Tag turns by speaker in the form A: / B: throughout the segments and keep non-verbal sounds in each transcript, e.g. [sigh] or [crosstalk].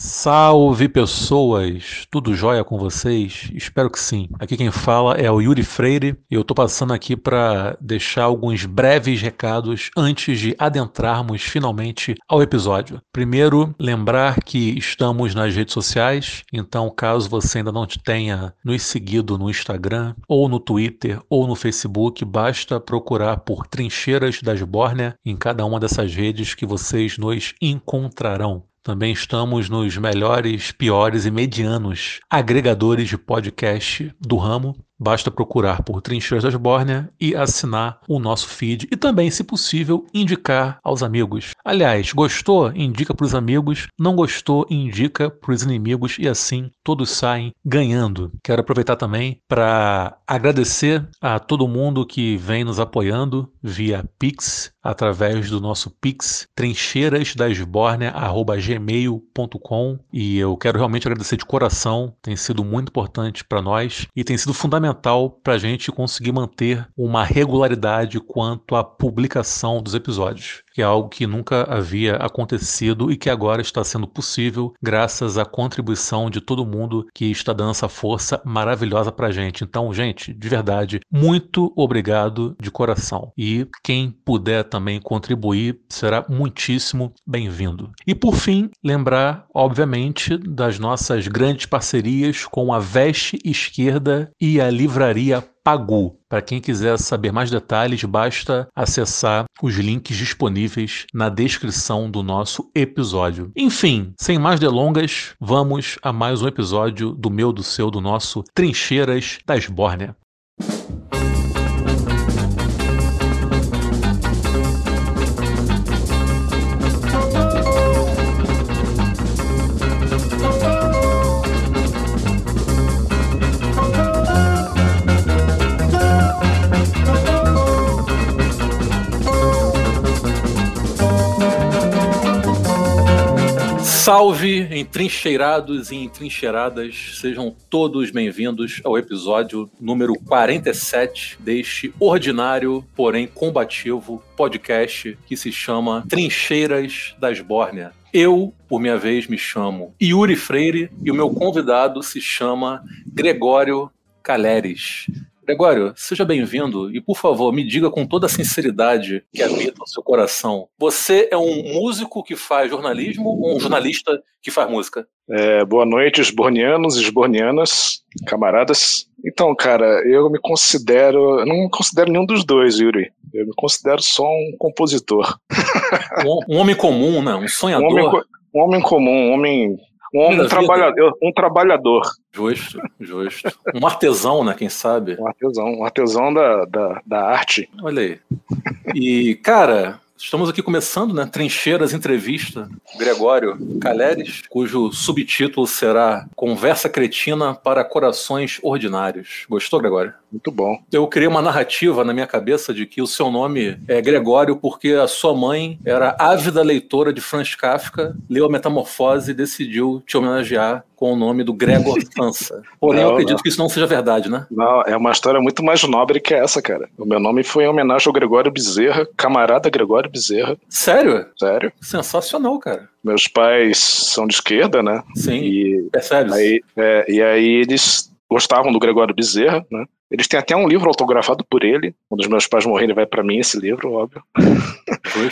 A: Salve pessoas, tudo jóia com vocês? Espero que sim. Aqui quem fala é o Yuri Freire e eu tô passando aqui para deixar alguns breves recados antes de adentrarmos finalmente ao episódio. Primeiro, lembrar que estamos nas redes sociais, então caso você ainda não tenha nos seguido no Instagram, ou no Twitter, ou no Facebook, basta procurar por Trincheiras das Bórnia em cada uma dessas redes que vocês nos encontrarão. Também estamos nos melhores, piores e medianos agregadores de podcast do ramo. Basta procurar por Trincheiras das Bórnia e assinar o nosso feed e também, se possível, indicar aos amigos. Aliás, gostou? Indica para os amigos, não gostou? Indica para os inimigos e assim todos saem ganhando. Quero aproveitar também para agradecer a todo mundo que vem nos apoiando via Pix, através do nosso Pix, trincheirasdasbornia.gmail.com e eu quero realmente agradecer de coração, tem sido muito importante para nós e tem sido fundamental para a gente conseguir manter uma regularidade quanto à publicação dos episódios que é algo que nunca havia acontecido e que agora está sendo possível graças à contribuição de todo mundo que está dando essa força maravilhosa para a gente. Então, gente, de verdade, muito obrigado de coração. E quem puder também contribuir será muitíssimo bem-vindo. E por fim, lembrar, obviamente, das nossas grandes parcerias com a Veste Esquerda e a Livraria Pagu. Para quem quiser saber mais detalhes, basta acessar os links disponíveis na descrição do nosso episódio. Enfim, sem mais delongas, vamos a mais um episódio do meu, do seu, do nosso Trincheiras da Esbórnia. Salve, entrincheirados e entrincheiradas, sejam todos bem-vindos ao episódio número 47 deste ordinário, porém combativo podcast que se chama Trincheiras das Bórnia. Eu, por minha vez, me chamo Yuri Freire e o meu convidado se chama Gregório Caleres. Gregório, seja bem-vindo e, por favor, me diga com toda a sinceridade que habita o seu coração: você é um músico que faz jornalismo ou um jornalista que faz música?
B: É, boa noite, esbornianos e esbornianas, camaradas. Então, cara, eu me considero. Eu não me considero nenhum dos dois, Yuri. Eu me considero só um compositor.
A: Um, um homem comum, né? Um sonhador.
B: Um homem, um homem comum, um homem um homem trabalhador, um trabalhador.
A: Justo, justo. Um artesão, né? Quem sabe?
B: Um artesão, um artesão da, da, da arte.
A: Olha aí. E, cara, Estamos aqui começando, né? Trincheiras Entrevista, Gregório Caleres, cujo subtítulo será Conversa Cretina para Corações Ordinários. Gostou, Gregório?
B: Muito bom.
A: Eu criei uma narrativa na minha cabeça de que o seu nome é Gregório porque a sua mãe era ávida leitora de Franz Kafka, leu a Metamorfose e decidiu te homenagear com o nome do Gregor [laughs] Sansa. Porém, não, eu acredito não. que isso não seja verdade, né?
B: Não, é uma história muito mais nobre que essa, cara. O meu nome foi em homenagem ao Gregório Bezerra, camarada Gregório Bezerra.
A: Sério?
B: Sério.
A: Sensacional, cara.
B: Meus pais são de esquerda, né?
A: Sim.
B: E,
A: percebe?
B: Aí, é, e aí eles gostavam do Gregório Bezerra, né? Eles têm até um livro autografado por ele. Quando os meus pais morrerem, vai para mim esse livro, óbvio. Foi,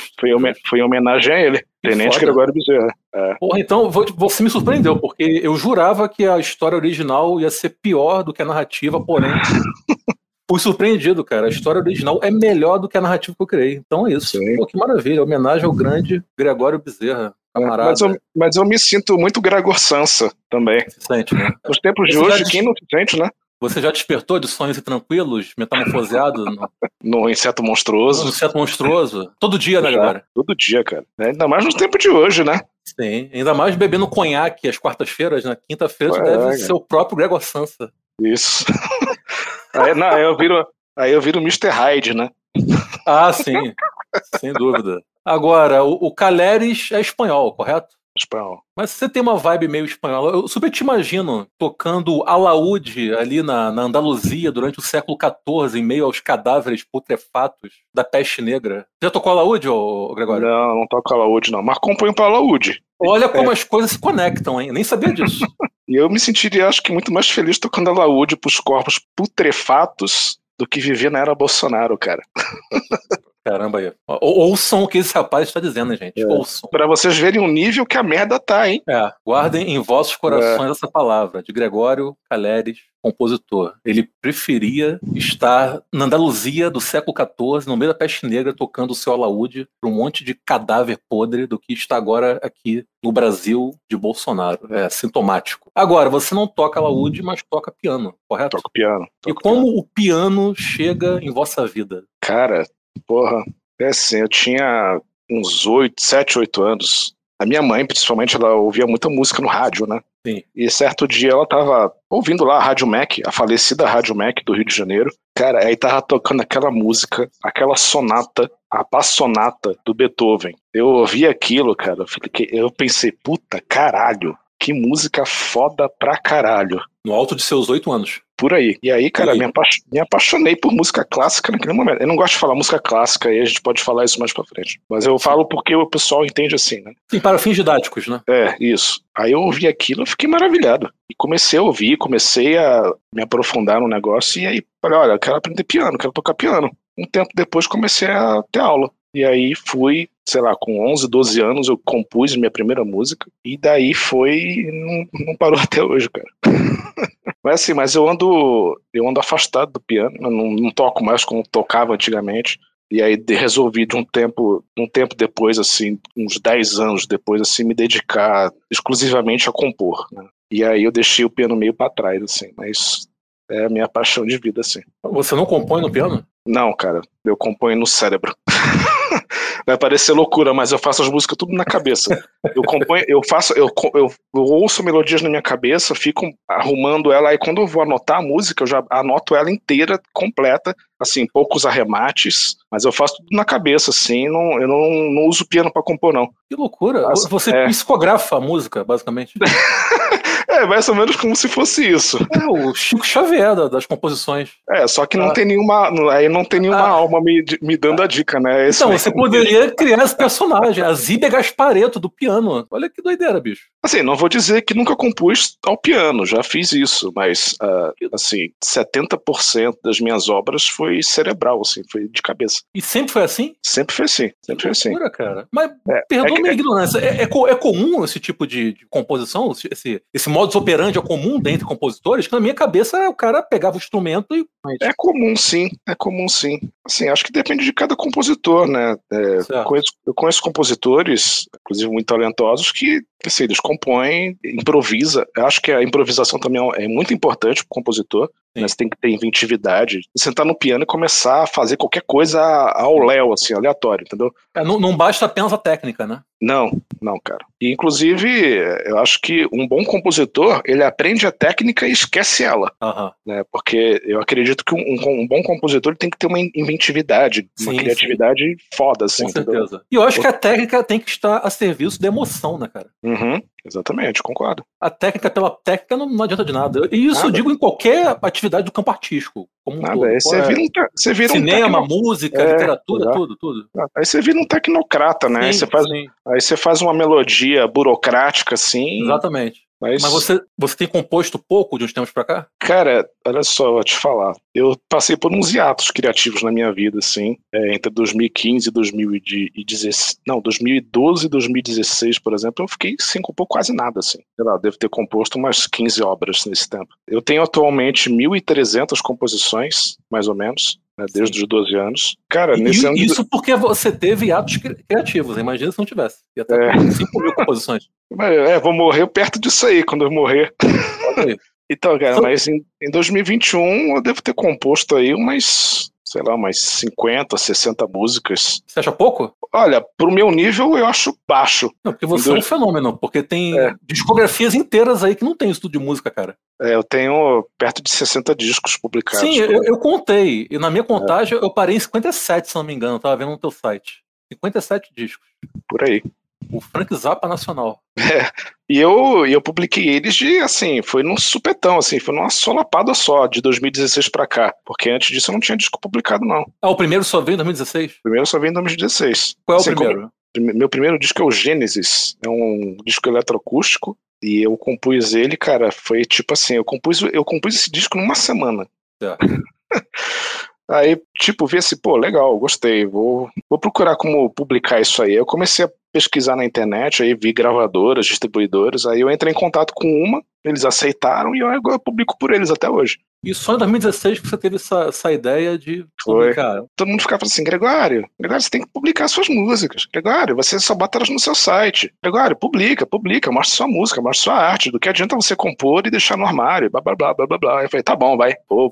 B: foi em homenagem a ele, Tenente Gregório Bezerra.
A: É. Porra, então você me surpreendeu, porque eu jurava que a história original ia ser pior do que a narrativa, porém. [laughs] Fui surpreendido, cara. A história original é melhor do que a narrativa que eu criei. Então é isso. Pô, que maravilha. Homenagem ao grande Gregório Bezerra. Camarada.
B: Mas eu, mas eu me sinto muito Gregor Sansa também.
A: Se sente, né?
B: Nos tempos de hoje, quem não se sente, né?
A: Você já despertou de sonhos tranquilos, metamorfoseado? No, [laughs]
B: no inseto monstruoso?
A: No inseto monstruoso? Todo dia, né, galera?
B: Todo dia, cara. É, ainda mais no tempo de hoje, né?
A: Sim, ainda mais bebendo conhaque às quartas-feiras, na quinta-feira, é, deve ser o próprio Gregor Sansa.
B: Isso. [laughs] aí, não, aí eu viro, aí eu viro Mr. Hyde, né?
A: Ah, sim, sem dúvida. Agora, o, o Caleres é espanhol, correto?
B: Espanhol.
A: Mas você tem uma vibe meio espanhola. Eu super te imagino tocando alaúde ali na, na Andaluzia durante o século XIV, em meio aos cadáveres putrefatos da peste negra. Já tocou alaúde, ô, Gregório?
B: Não, não toco alaúde, não. Mas componho para alaúde.
A: Olha como é. as coisas se conectam, hein? Eu nem sabia disso. [laughs]
B: e eu me sentiria, acho que, muito mais feliz tocando alaúde para os corpos putrefatos do que viver na era Bolsonaro, cara. [laughs]
A: Caramba aí. Ouçam o que esse rapaz está dizendo, gente. É. Ouçam.
B: Pra vocês verem o nível que a merda tá, hein?
A: É. Guardem em vossos corações é. essa palavra, de Gregório Caleres, compositor. Ele preferia estar na Andaluzia do século XIV, no meio da peste negra, tocando o seu alaúde para um monte de cadáver podre do que está agora aqui no Brasil de Bolsonaro. É sintomático. Agora, você não toca alaúde, mas toca piano, correto?
B: Toco piano.
A: Toco e como piano. o piano chega em vossa vida?
B: Cara, Porra, é assim, eu tinha uns oito, sete, oito anos. A minha mãe, principalmente, ela ouvia muita música no rádio, né?
A: Sim.
B: E certo dia ela tava ouvindo lá a Rádio Mac, a falecida Rádio Mac do Rio de Janeiro. Cara, aí tava tocando aquela música, aquela sonata, a passonata do Beethoven. Eu ouvi aquilo, cara, eu pensei, puta caralho, que música foda pra caralho.
A: No alto de seus oito anos.
B: Por aí. E aí, cara, aí? Me, apaix me, apaixonei por música clássica naquele momento. Eu não gosto de falar música clássica, aí a gente pode falar isso mais pra frente. Mas eu falo porque o pessoal entende assim, né?
A: Sim, para fins didáticos, né?
B: É, isso. Aí eu ouvi aquilo e fiquei maravilhado. E comecei a ouvir, comecei a me aprofundar no negócio, e aí falei, olha, eu quero aprender piano, quero tocar piano. Um tempo depois comecei a ter aula. E aí fui, sei lá, com 11, 12 anos eu compus minha primeira música. E daí foi. Não, não parou [laughs] até hoje, cara. [laughs] mas assim, mas eu ando. Eu ando afastado do piano. Eu não, não toco mais como tocava antigamente. E aí resolvi de um tempo, um tempo depois, assim, uns 10 anos depois, assim, me dedicar exclusivamente a compor. Né? E aí eu deixei o piano meio para trás, assim, mas é a minha paixão de vida, assim.
A: Você não compõe no piano?
B: Não, cara, eu componho no cérebro. [laughs] vai parecer loucura, mas eu faço as músicas tudo na cabeça. Eu componho, eu faço, eu, eu, eu, ouço melodias na minha cabeça, fico arrumando ela, aí quando eu vou anotar a música, eu já anoto ela inteira, completa, assim, poucos arremates, mas eu faço tudo na cabeça, assim, não, eu não, não uso piano para compor, não.
A: Que loucura! Mas, Você é... psicografa a música, basicamente. [laughs]
B: É, mais ou menos como se fosse isso.
A: É, o Chico Xavier das composições.
B: É, só que não ah. tem nenhuma. Aí não tem nenhuma ah. alma me, me dando a dica, né?
A: Esse então, você poderia criar esse personagem, a Zíbia Gaspareto do piano. Olha que doideira, bicho.
B: Assim, não vou dizer que nunca compus ao piano, já fiz isso, mas, uh, assim, 70% das minhas obras foi cerebral, assim, foi de cabeça.
A: E sempre foi assim?
B: Sempre foi assim, sempre foi assim.
A: Loucura, cara. Mas, é, perdoa é, minha é, ignorância, é, é, é, comum esse tipo de, de composição, esse, esse modus operandi é comum dentre compositores, que na minha cabeça o cara pegava o instrumento e.
B: É comum, sim. É comum, sim. Assim, acho que depende de cada compositor, né? É, eu, conheço, eu conheço compositores, inclusive muito talentosos, que assim, eles compõem, improvisa. Eu acho que a improvisação também é muito importante para o compositor. Né? Você tem que ter inventividade. Sentar no piano e começar a fazer qualquer coisa ao léu, assim, aleatório, entendeu?
A: É, não, não basta apenas a técnica, né?
B: Não, não, cara. E, inclusive, eu acho que um bom compositor, ele aprende a técnica e esquece ela.
A: Uhum.
B: Né? Porque eu acredito que um, um bom compositor tem que ter uma inventividade, sim, uma criatividade sim. foda, assim.
A: Com certeza. Entendeu? E eu acho que a técnica tem que estar a serviço da emoção, né, cara?
B: Uhum. Exatamente, concordo.
A: A técnica pela técnica não, não adianta de nada. E isso nada. eu digo em qualquer atividade do campo artístico. Como
B: nada, um todo. Aí você, é, vira um, você vira
A: Cinema,
B: um
A: música, é, literatura, tudo, tudo.
B: Aí você vira um tecnocrata, né? Sim, aí, você faz, aí você faz uma melodia burocrática assim.
A: Exatamente. Mas, Mas você, você tem composto pouco de uns tempos para cá?
B: Cara, olha só, vou te falar. Eu passei por uns hiatos criativos na minha vida, assim, é, entre 2015 e 2016. Não, 2012 e 2016, por exemplo, eu fiquei sem compor quase nada, assim. Sei lá, devo ter composto umas 15 obras nesse tempo. Eu tenho atualmente 1.300 composições, mais ou menos né, desde os 12 anos. Cara, nesse
A: e,
B: ano.
A: Isso de... porque você teve atos criativos, imagina se não tivesse. Ia estar é. 5 mil composições.
B: É, vou morrer perto disso aí, quando eu morrer. [laughs] então, cara, mas em, em 2021 eu devo ter composto aí umas sei lá, umas 50, 60 músicas.
A: Você acha pouco?
B: Olha, pro meu nível eu acho baixo.
A: Não, porque você é um fenômeno, porque tem é. discografias inteiras aí que não tem estudo de música, cara.
B: É, eu tenho perto de 60 discos publicados.
A: Sim, eu, eu, contei. E na minha contagem é. eu parei em 57, se não me engano. Eu tava vendo no teu site. 57 discos.
B: Por aí.
A: O Frank Zappa Nacional.
B: É, e eu, eu publiquei eles de, assim, foi num supetão, assim, foi numa solapada só, de 2016 pra cá. Porque antes disso eu não tinha disco publicado, não.
A: Ah, o primeiro só veio em 2016? O
B: primeiro só veio em 2016.
A: Qual é o assim, primeiro?
B: Como, meu primeiro disco é o Gênesis. É um disco eletroacústico. E eu compus ele, cara, foi tipo assim, eu compus, eu compus esse disco numa semana. É. [laughs] Aí, tipo, vi assim, pô, legal, gostei, vou, vou procurar como publicar isso aí. Eu comecei a pesquisar na internet, aí vi gravadoras, distribuidoras, aí eu entrei em contato com uma, eles aceitaram e eu, eu publico por eles até hoje.
A: E só em 2016 que você teve essa, essa ideia de publicar. Foi.
B: Todo mundo ficava assim, Gregório, Gregório, você tem que publicar suas músicas. Gregório, você só bota elas no seu site. Gregório, publica, publica, mostra sua música, mostra sua arte. Do que adianta você compor e deixar no armário, blá blá blá blá blá blá. Eu falei, tá bom, vai.
A: Foi,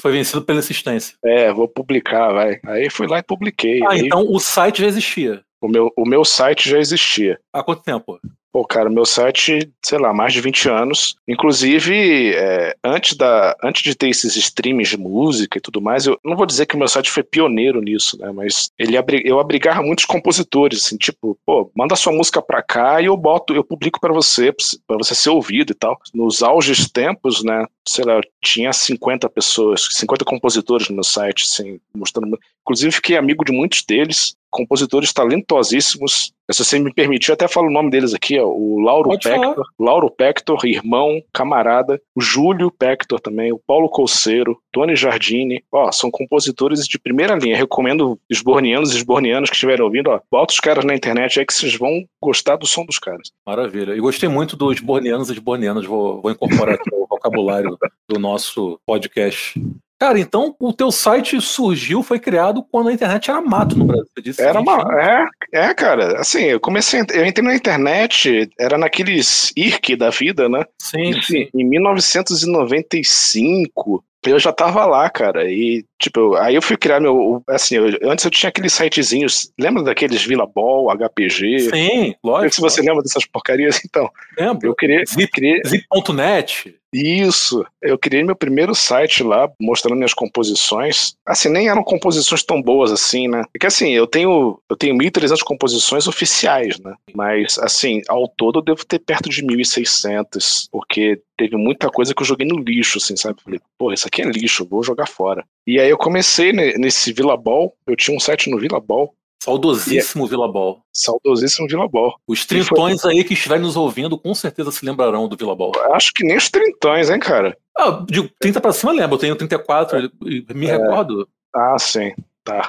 A: foi vencido pela insistência.
B: É, vou publicar, vai. Aí fui lá e publiquei.
A: Ah,
B: aí...
A: então o site já existia.
B: O meu, o meu site já existia.
A: Há quanto tempo?
B: Pô, cara, meu site, sei lá, mais de 20 anos. Inclusive, é, antes, da, antes de ter esses streams de música e tudo mais, eu não vou dizer que o meu site foi pioneiro nisso, né? Mas ele eu abrigava muitos compositores, assim, tipo, pô, manda sua música pra cá e eu boto, eu publico para você, para você ser ouvido e tal. Nos auges tempos, né? Sei lá, eu tinha 50 pessoas, 50 compositores no meu site, assim, mostrando. Inclusive, fiquei amigo de muitos deles compositores talentosíssimos. Se você me permitir, até falo o nome deles aqui, ó, o Lauro Pode Pector, falar. Lauro Pector, irmão, camarada, o Júlio Pector também, o Paulo Colseiro, Tony Jardini, ó, são compositores de primeira linha. Recomendo os bornianos e os bornianos que estiverem ouvindo, ó, bota os caras na internet aí que vocês vão gostar do som dos caras.
A: Maravilha. E gostei muito dos bornianos e de bornianas, vou, vou incorporar aqui vocabulário do nosso podcast. Cara, então o teu site surgiu, foi criado quando a internet era mato no Brasil.
B: Disse, era uma, é, é, cara. Assim, eu comecei, eu entrei na internet, era naqueles IRC da vida, né?
A: Sim, sim.
B: Em 1995, eu já tava lá, cara, e, tipo, aí eu fui criar meu, assim, eu, antes eu tinha aqueles sitezinhos, lembra daqueles Vila Ball, HPG?
A: Sim, lógico.
B: Se você lembra dessas porcarias, [laughs] então.
A: Lembro.
B: Eu queria...
A: Zip. Zip.net.
B: Isso, eu criei meu primeiro site lá, mostrando minhas composições. Assim, nem eram composições tão boas assim, né? Porque assim, eu tenho, eu tenho 1.300 composições oficiais, né? Mas, assim, ao todo eu devo ter perto de 1.600, porque teve muita coisa que eu joguei no lixo, assim, sabe? Falei, pô, isso aqui é lixo, vou jogar fora. E aí eu comecei nesse Villa Ball, eu tinha um site no Villa Ball,
A: Saudosíssimo Vila Ball.
B: Saudosíssimo Vila Ball.
A: Os trintões foi... aí que estiverem nos ouvindo com certeza se lembrarão do Vila Ball.
B: Acho que nem os trintões, hein, cara?
A: Ah, de 30 pra cima lembro, eu tenho 34 e me é... recordo.
B: Ah, sim, tá.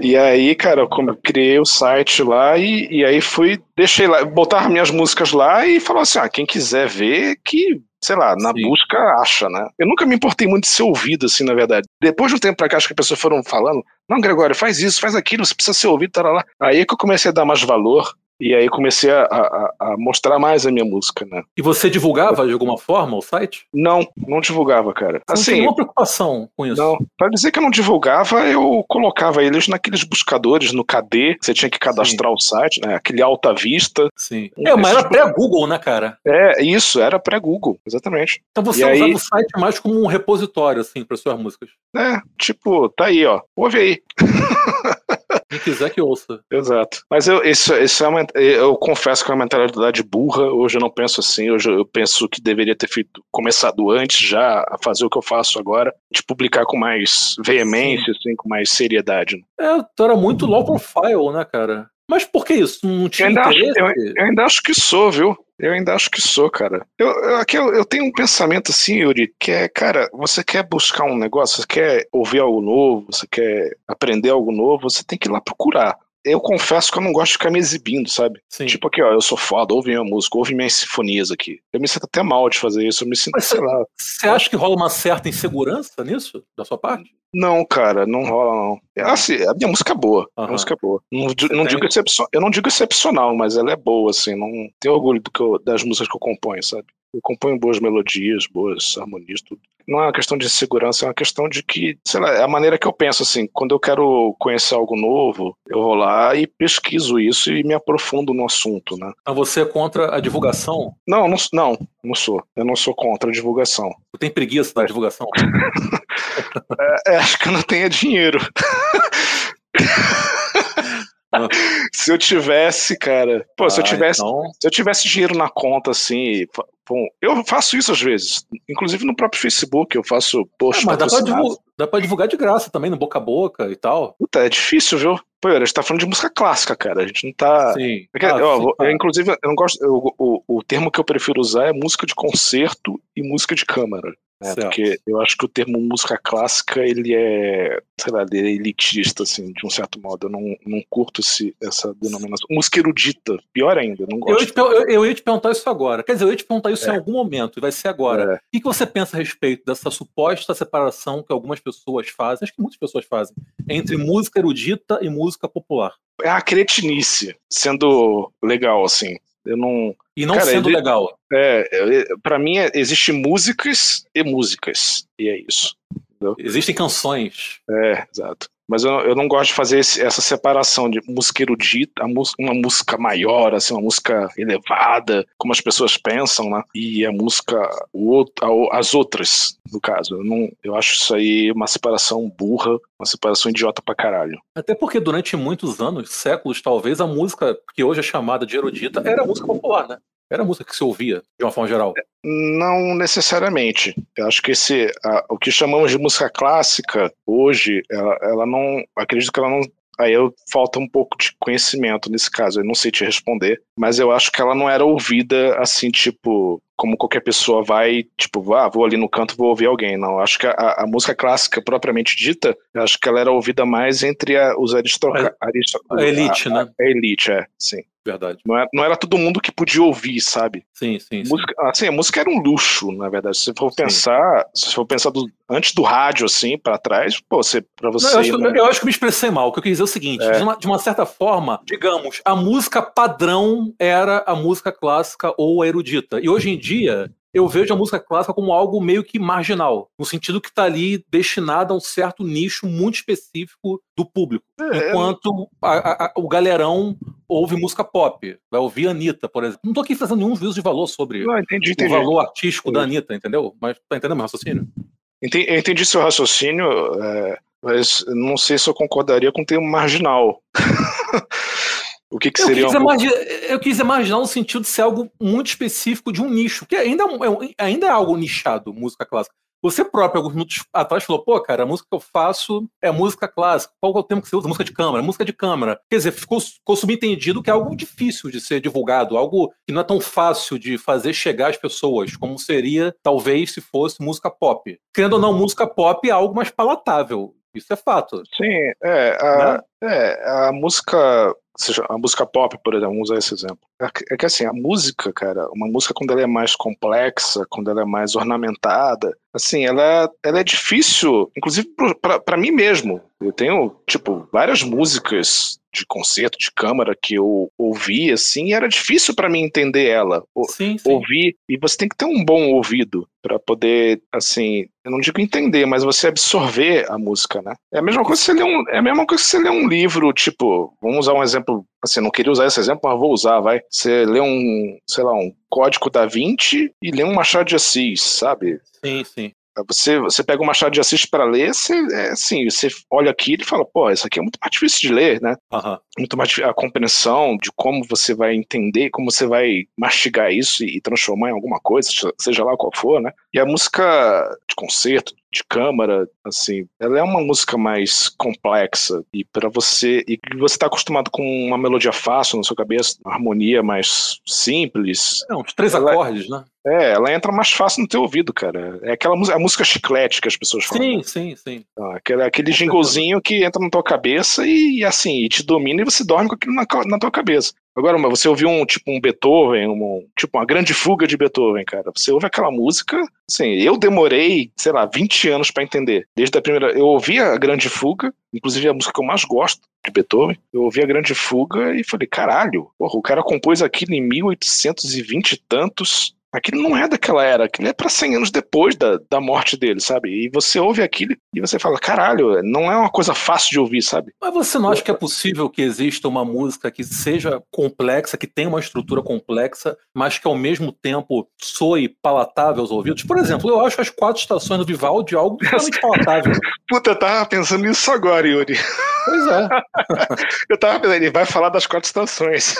B: E aí, cara, eu criei o site lá e, e aí fui, deixei lá, botar minhas músicas lá e falou assim: ah, quem quiser ver, que sei lá, na Sim. busca acha, né? Eu nunca me importei muito de ser ouvido, assim, na verdade. Depois de um tempo pra cá, acho que as pessoas foram falando, não, Gregório, faz isso, faz aquilo, você precisa ser ouvido, tá lá. Aí é que eu comecei a dar mais valor e aí comecei a, a, a, mostrar mais a minha música, né?
A: E você divulgava de alguma forma o site?
B: Não, não divulgava, cara.
A: Você assim, não tinha preocupação com isso?
B: Não. Pra dizer que eu não divulgava, eu colocava eles naqueles buscadores no KD, você tinha que cadastrar Sim. o site, né? Aquele Alta Vista.
A: Sim. É, mas era pré-Google, né, cara?
B: É, isso, era pré-Google, exatamente.
A: Então você e usava aí... o site mais como um repositório, assim, para suas músicas.
B: É, tipo, tá aí, ó. Ouve aí. [laughs]
A: Quem quiser que ouça.
B: Exato. Mas eu, isso, isso é uma, eu confesso que é uma mentalidade burra. Hoje eu não penso assim. Hoje eu penso que deveria ter feito, começado antes já a fazer o que eu faço agora, de publicar com mais veemência, assim, com mais seriedade. Né?
A: É, tu era muito low profile, né, cara? Mas por que isso? Não tinha eu
B: interesse? Acho, eu, eu, ainda acho que sou, viu? Eu ainda acho que sou, cara. Eu, eu, eu, tenho um pensamento assim, Yuri, que é, cara, você quer buscar um negócio, você quer ouvir algo novo, você quer aprender algo novo, você tem que ir lá procurar eu confesso que eu não gosto de ficar me exibindo, sabe? Sim. Tipo aqui, ó, eu sou foda, ouve minha música, ouve minhas sinfonias aqui. Eu me sinto até mal de fazer isso, eu me sinto, Mas sei lá.
A: Você acha que rola uma certa insegurança nisso, da sua parte?
B: Não, cara, não rola, não. É assim, a minha música é boa. Uhum. A música é boa. Não, não digo excepcional, eu não digo excepcional, mas ela é boa, assim. Não tenho orgulho que eu, das músicas que eu componho, sabe? Eu componho boas melodias, boas harmonias, tudo. Não é uma questão de segurança, é uma questão de que, sei lá, é a maneira que eu penso, assim. Quando eu quero conhecer algo novo, eu vou lá e pesquiso isso e me aprofundo no assunto, né?
A: Então você é contra a divulgação?
B: Não, não, não, não sou. Eu não sou contra a divulgação.
A: Você tem preguiça da divulgação? [laughs]
B: é, é, acho que eu não tenho dinheiro. [laughs] [laughs] se eu tivesse, cara. Pô, ah, se eu ah, tivesse. Então... Se eu tivesse dinheiro na conta, assim. Bom, eu faço isso às vezes. Inclusive no próprio Facebook, eu faço posts. É, mas
A: dá pra, divulgar, dá pra, divulgar, de graça também, no boca a boca e tal.
B: Puta, é difícil, viu? Pô, a gente tá falando de música clássica, cara. A gente não tá. Sim. Porque, ah, ó, sim, eu, inclusive, eu não gosto. Eu, o, o termo que eu prefiro usar é música de concerto e música de câmara. É, porque eu acho que o termo música clássica, ele é, sei lá, ele é elitista, assim, de um certo modo. Eu não, não curto esse, essa denominação. Música erudita, pior ainda, não gosto.
A: Eu ia, te, eu, eu ia te perguntar isso agora. Quer dizer, eu ia te perguntar isso é. em algum momento, e vai ser agora. É. O que, que você pensa a respeito dessa suposta separação que algumas pessoas fazem, acho que muitas pessoas fazem, entre música erudita e música popular?
B: É a cretinice, sendo legal, assim. Eu não.
A: E não Cara, sendo ele, legal.
B: É, é para mim é, existe músicas e músicas. E é isso.
A: Entendeu? Existem canções.
B: É, exato. Mas eu, eu não gosto de fazer esse, essa separação de música erudita, uma música maior, assim, uma música elevada, como as pessoas pensam, né? E a música, o, as outras, no caso. Eu, não, eu acho isso aí uma separação burra, uma separação idiota pra caralho.
A: Até porque durante muitos anos, séculos talvez, a música que hoje é chamada de erudita era música popular, né? Era música que se ouvia, de uma forma geral?
B: Não necessariamente. Eu acho que esse, a, o que chamamos de música clássica hoje, ela, ela não. Acredito que ela não aí eu falta um pouco de conhecimento nesse caso, eu não sei te responder, mas eu acho que ela não era ouvida assim, tipo, como qualquer pessoa vai, tipo, ah, vou ali no canto, vou ouvir alguém. Não, acho que a, a, música clássica propriamente dita, acho que ela era ouvida mais entre a, os aristocratas.
A: A elite, né?
B: A elite, é, sim.
A: Verdade.
B: Não era, é, não era todo mundo que podia ouvir, sabe?
A: Sim, sim.
B: Música, sim. Assim, a música era um luxo, na verdade. Se for pensar, sim. se for pensar do, antes do rádio, assim, para trás, pô, você, pra você. Não,
A: eu, acho, né? eu, acho, que me expressei mal. O que eu quis dizer é o seguinte: é. de, uma, de uma certa forma, digamos, a música padrão era a música clássica ou a erudita. E hoje em dia, eu vejo a música clássica como algo meio que marginal, no sentido que está ali destinada a um certo nicho muito específico do público. É, enquanto a, a, o galerão ouve música pop, vai ouvir Anitta, por exemplo. Não estou aqui fazendo nenhum juízo de valor sobre
B: Não, entendi, entendi.
A: o valor artístico da Anitta, entendeu? Mas tá entendendo meu raciocínio?
B: Entendi, eu entendi seu raciocínio, é, mas não sei se eu concordaria com o termo marginal. [laughs] O que, que seria
A: eu quis, imaginar, eu quis imaginar no sentido de ser algo muito específico de um nicho, que ainda é, ainda é algo nichado, música clássica. Você próprio, alguns minutos atrás, falou: pô, cara, a música que eu faço é música clássica. Qual é o tempo que você usa? Música de câmara, música de câmara. Quer dizer, ficou, ficou subentendido que é algo difícil de ser divulgado, algo que não é tão fácil de fazer chegar às pessoas, como seria, talvez, se fosse música pop. Querendo ou não, música pop é algo mais palatável. Isso é fato.
B: Sim, é. A, né? é, a música seja, a música pop, por exemplo, vamos usar esse exemplo. É que assim, a música, cara, uma música quando ela é mais complexa, quando ela é mais ornamentada, assim, ela, ela é difícil, inclusive para mim mesmo. Eu tenho, tipo, várias músicas de concerto, de câmara que eu ouvi, assim, e era difícil para mim entender ela.
A: Sim, sim.
B: Ouvir, e você tem que ter um bom ouvido para poder, assim, eu não digo entender, mas você absorver a música, né? É a mesma coisa que você ler um, é a mesma coisa que você ler um livro, tipo, vamos usar um exemplo, assim, não queria usar esse exemplo, mas vou usar, vai. Você lê um, sei lá, um Código da Vinci e lê um Machado de Assis, sabe?
A: Sim, sim.
B: Você, você pega o Machado de Assis para ler, você, é, assim, você olha aqui e fala, pô, isso aqui é muito mais difícil de ler, né?
A: Uhum.
B: Muito mais a compreensão de como você vai entender, como você vai mastigar isso e, e transformar em alguma coisa, seja lá qual for, né? E a música de concerto, de câmara, assim, ela é uma música mais complexa e para você e você está acostumado com uma melodia fácil na sua cabeça, uma harmonia mais simples.
A: É, uns três ela, acordes, né?
B: É, ela entra mais fácil no teu ouvido, cara. É aquela música, a música chiclete que as pessoas falam.
A: Sim, né? sim, sim.
B: Ah, aquele, aquele jinglezinho que entra na tua cabeça e, assim, e te domina e você dorme com aquilo na, na tua cabeça. Agora, você ouviu um tipo um Beethoven, um, tipo uma grande fuga de Beethoven, cara. Você ouve aquela música, assim, eu demorei, sei lá, 20 anos para entender. Desde a primeira, eu ouvi a grande fuga, inclusive a música que eu mais gosto de Beethoven. Eu ouvi a grande fuga e falei, caralho, porra, o cara compôs aquilo em 1820 e tantos Aquilo não é daquela era, aquilo é para 100 anos depois da, da morte dele, sabe? E você ouve aquilo e você fala, caralho, não é uma coisa fácil de ouvir, sabe?
A: Mas você não acha que é possível que exista uma música que seja complexa, que tenha uma estrutura complexa, mas que ao mesmo tempo soe palatável aos ouvidos? Por exemplo, eu acho as quatro estações do Vivaldi algo [laughs] totalmente palatável.
B: Puta, eu tava pensando nisso agora, Yuri.
A: Pois é. [laughs]
B: eu tava pensando, ele vai falar das quatro estações.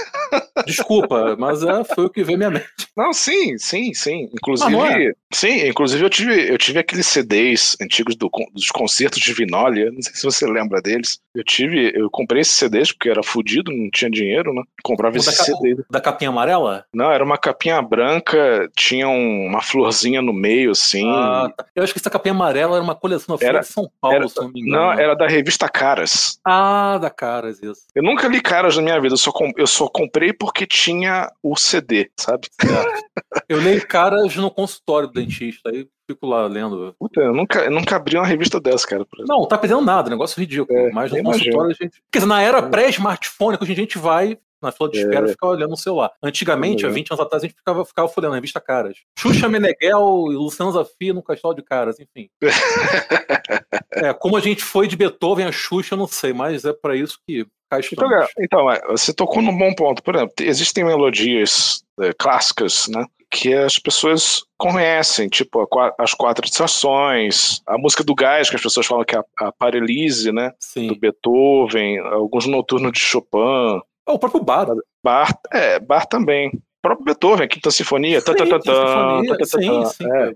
A: Desculpa, mas é, foi o que veio minha mente.
B: Não, sim, sim, sim. Inclusive, ah, é? sim, inclusive eu tive, eu tive aqueles CDs antigos do, dos concertos de Vinólia, não sei se você lembra deles. Eu tive, eu comprei esses CDs porque era fudido, não tinha dinheiro, né? Comprava esse CD.
A: Da capinha amarela?
B: Não, era uma capinha branca, tinha um, uma florzinha no meio, assim. Ah,
A: tá. Eu acho que essa capinha amarela era uma coleção da era, de São Paulo,
B: era,
A: se não
B: me engano. Não, era da revista Caras.
A: Ah, da Caras, isso.
B: Eu nunca li Caras na minha vida, eu só, eu só comprei porque tinha o CD, sabe?
A: É. Eu li Caras no consultório do dentista, aí fico lá lendo.
B: Puta, eu nunca, eu nunca abri uma revista dessa, cara.
A: Não, tá perdendo nada, negócio ridículo. É, mas no consultório a gente. Quer dizer, na era pré-smartphone, que a gente vai na fila de espera é. ficar olhando no celular. Antigamente, há 20 anos atrás, a gente ficava, ficava folhando na revista Caras. Xuxa Meneghel e Luciano Zafir no Castelo de Caras, enfim. [laughs] é, como a gente foi de Beethoven a Xuxa, eu não sei, mas é para isso que
B: então, então, é, você tocou num bom ponto. Por exemplo, existem melodias é, clássicas, né? Que as pessoas conhecem, tipo as quatro estações, a música do gás, que as pessoas falam que é a, a Parelise, né?
A: Sim.
B: Do Beethoven, alguns noturnos de Chopin.
A: Oh, o próprio Bar.
B: Bar, é, Bar também. O próprio Beethoven, a Quinta Sinfonia. Sim,
A: Sinfonia. sim, sim. É.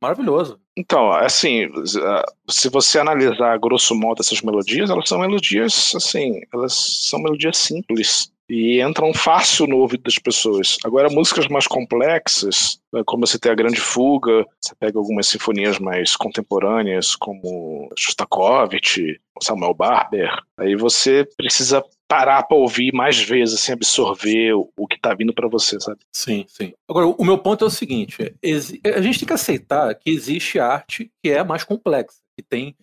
A: Maravilhoso.
B: Então, assim, se você analisar grosso modo essas melodias, elas são melodias, assim, elas são melodias simples e entram fácil no ouvido das pessoas. Agora, músicas mais complexas, né, como você tem a Grande Fuga, você pega algumas sinfonias mais contemporâneas, como Shostakovich, Samuel Barber, aí você precisa parar para ouvir mais vezes, assim, absorver o, que está vindo para você, sabe?
A: Sim, sim. Agora, o meu ponto é o seguinte: a gente tem que aceitar que existe arte que é mais complexa, que tem.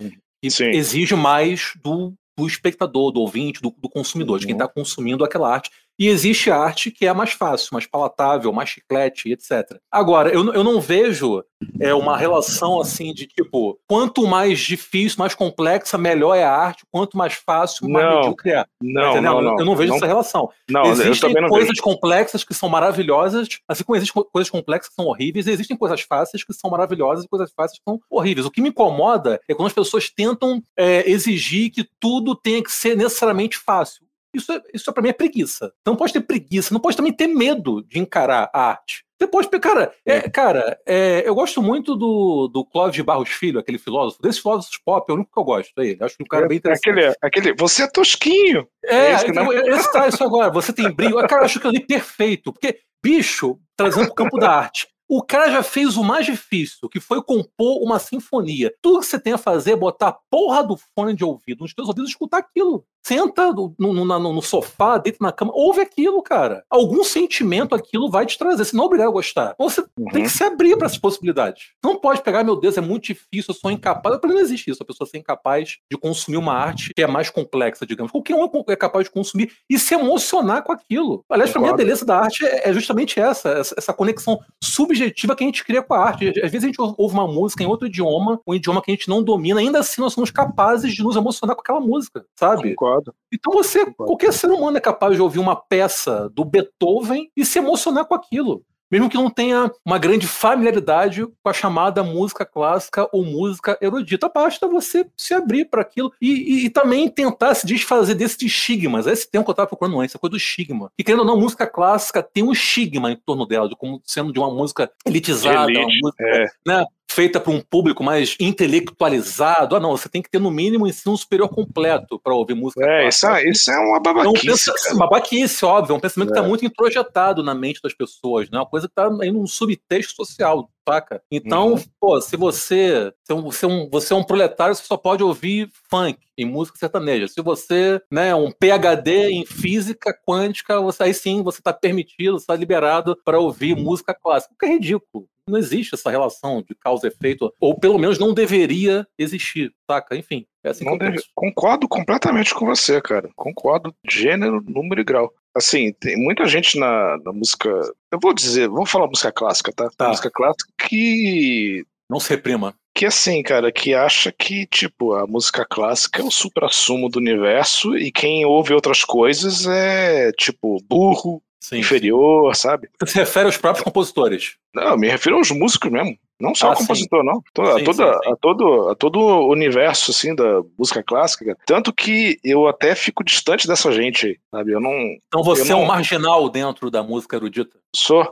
A: Que exige mais do do espectador, do ouvinte, do, do consumidor, uhum. de quem está uhum. consumindo aquela arte. E existe arte que é mais fácil, mais palatável, mais chiclete, etc. Agora, eu, eu não vejo é, uma relação assim de tipo, quanto mais difícil, mais complexa, melhor é a arte, quanto mais fácil, mais
B: não,
A: medíocre é.
B: Não, não, não,
A: eu não vejo não, essa relação.
B: Não,
A: existem coisas
B: vejo.
A: complexas que são maravilhosas, assim como existem coisas complexas que são horríveis, existem coisas fáceis que são maravilhosas e coisas fáceis que são horríveis. O que me incomoda é quando as pessoas tentam é, exigir que tudo tenha que ser necessariamente fácil. Isso, é, isso para mim é preguiça. Não pode ter preguiça, não pode também ter medo de encarar a arte. Você pode, cara, é, é. cara é, eu gosto muito do, do Clóvis de Barros Filho, aquele filósofo. Desse filósofo pop, é o único que eu gosto dele. Acho que o cara é bem interessante.
B: Aquele, aquele, você é tosquinho.
A: É, é esse, então, esse tá isso agora. Você tem brilho. Cara, eu acho que eu li perfeito. Porque, bicho, trazendo pro campo da arte. O cara já fez o mais difícil, que foi compor uma sinfonia. Tudo que você tem a fazer é botar a porra do fone de ouvido nos teus ouvidos e escutar aquilo. Senta no, no, no, no, sofá, deita na cama, ouve aquilo, cara. Algum sentimento aquilo vai te trazer, senão é obrigado a gostar. Então você uhum. tem que se abrir para essas possibilidades. Não pode pegar, meu Deus, é muito difícil, eu sou incapaz. Não existe isso, a pessoa ser incapaz de consumir uma arte que é mais complexa, digamos. Qualquer um é capaz de consumir e se emocionar com aquilo. Aliás, para mim a beleza da arte é, é justamente essa, essa conexão subjetiva que a gente cria com a arte. Às vezes a gente ouve uma música em outro idioma, um idioma que a gente não domina, ainda assim nós somos capazes de nos emocionar com aquela música, sabe?
B: Concordo. Concordo.
A: Então você, Concordo. qualquer ser humano é capaz de ouvir uma peça do Beethoven e se emocionar com aquilo mesmo que não tenha uma grande familiaridade com a chamada música clássica ou música erudita. Basta você se abrir para aquilo e, e, e, também tentar se desfazer desses estigmas. Esse tempo que eu estava procurando antes, essa coisa do estigma. E querendo ou não, música clássica tem um estigma em torno dela, de como sendo de uma música elitizada, Elite, uma música é. né, feita para um público mais intelectualizado. Ah, não, você tem que ter no mínimo ensino superior completo para ouvir música.
B: É, isso, é, isso é uma babaquice. É um
A: pensa, babaquice, óbvio, é um pensamento é. que está muito introjetado na mente das pessoas, né? Uma coisa que está aí num subtexto social, saca? Então, uhum. pô, se você, se você, é um, você é um proletário, você só pode ouvir funk em música sertaneja. Se você né, é um PhD em física quântica, você, aí sim você está permitido, está liberado para ouvir música clássica. O que é ridículo. Não existe essa relação de causa e efeito, ou pelo menos não deveria existir, saca? Enfim, é assim
B: Não deve- Concordo completamente com você, cara. Concordo, gênero, número e grau. Assim, tem muita gente na, na música. Eu vou dizer, vamos falar música clássica, tá?
A: Tá.
B: Música clássica que.
A: Não se reprima.
B: Que assim, cara, que acha que, tipo, a música clássica é o supra-sumo do universo e quem ouve outras coisas é, tipo, burro,
A: Sim.
B: inferior, sabe?
A: Você se refere aos próprios compositores.
B: Não, eu me refiro aos músicos mesmo. Não só
A: Ah,
B: ao compositor, não. To- A,
A: Sim,
B: toda,
A: sim, sim.
B: A, todo, a todo o universo, assim, da música clássica. cara. Tanto que eu até fico distante dessa gente sabe? Eu não
A: Então você
B: Eu
A: é um
B: não-
A: marginal dentro da música erudita.
B: sou.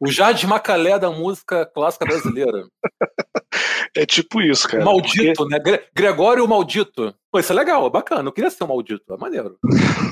A: O Jade Macalé da música clássica brasileira. [laughs]
B: É tipo isso, cara.
A: maldito, né? Gre- Gregório o Maldito. Pô, isso é legal, é bacana. Eu queria ser um maldito, é maneiro. [laughs]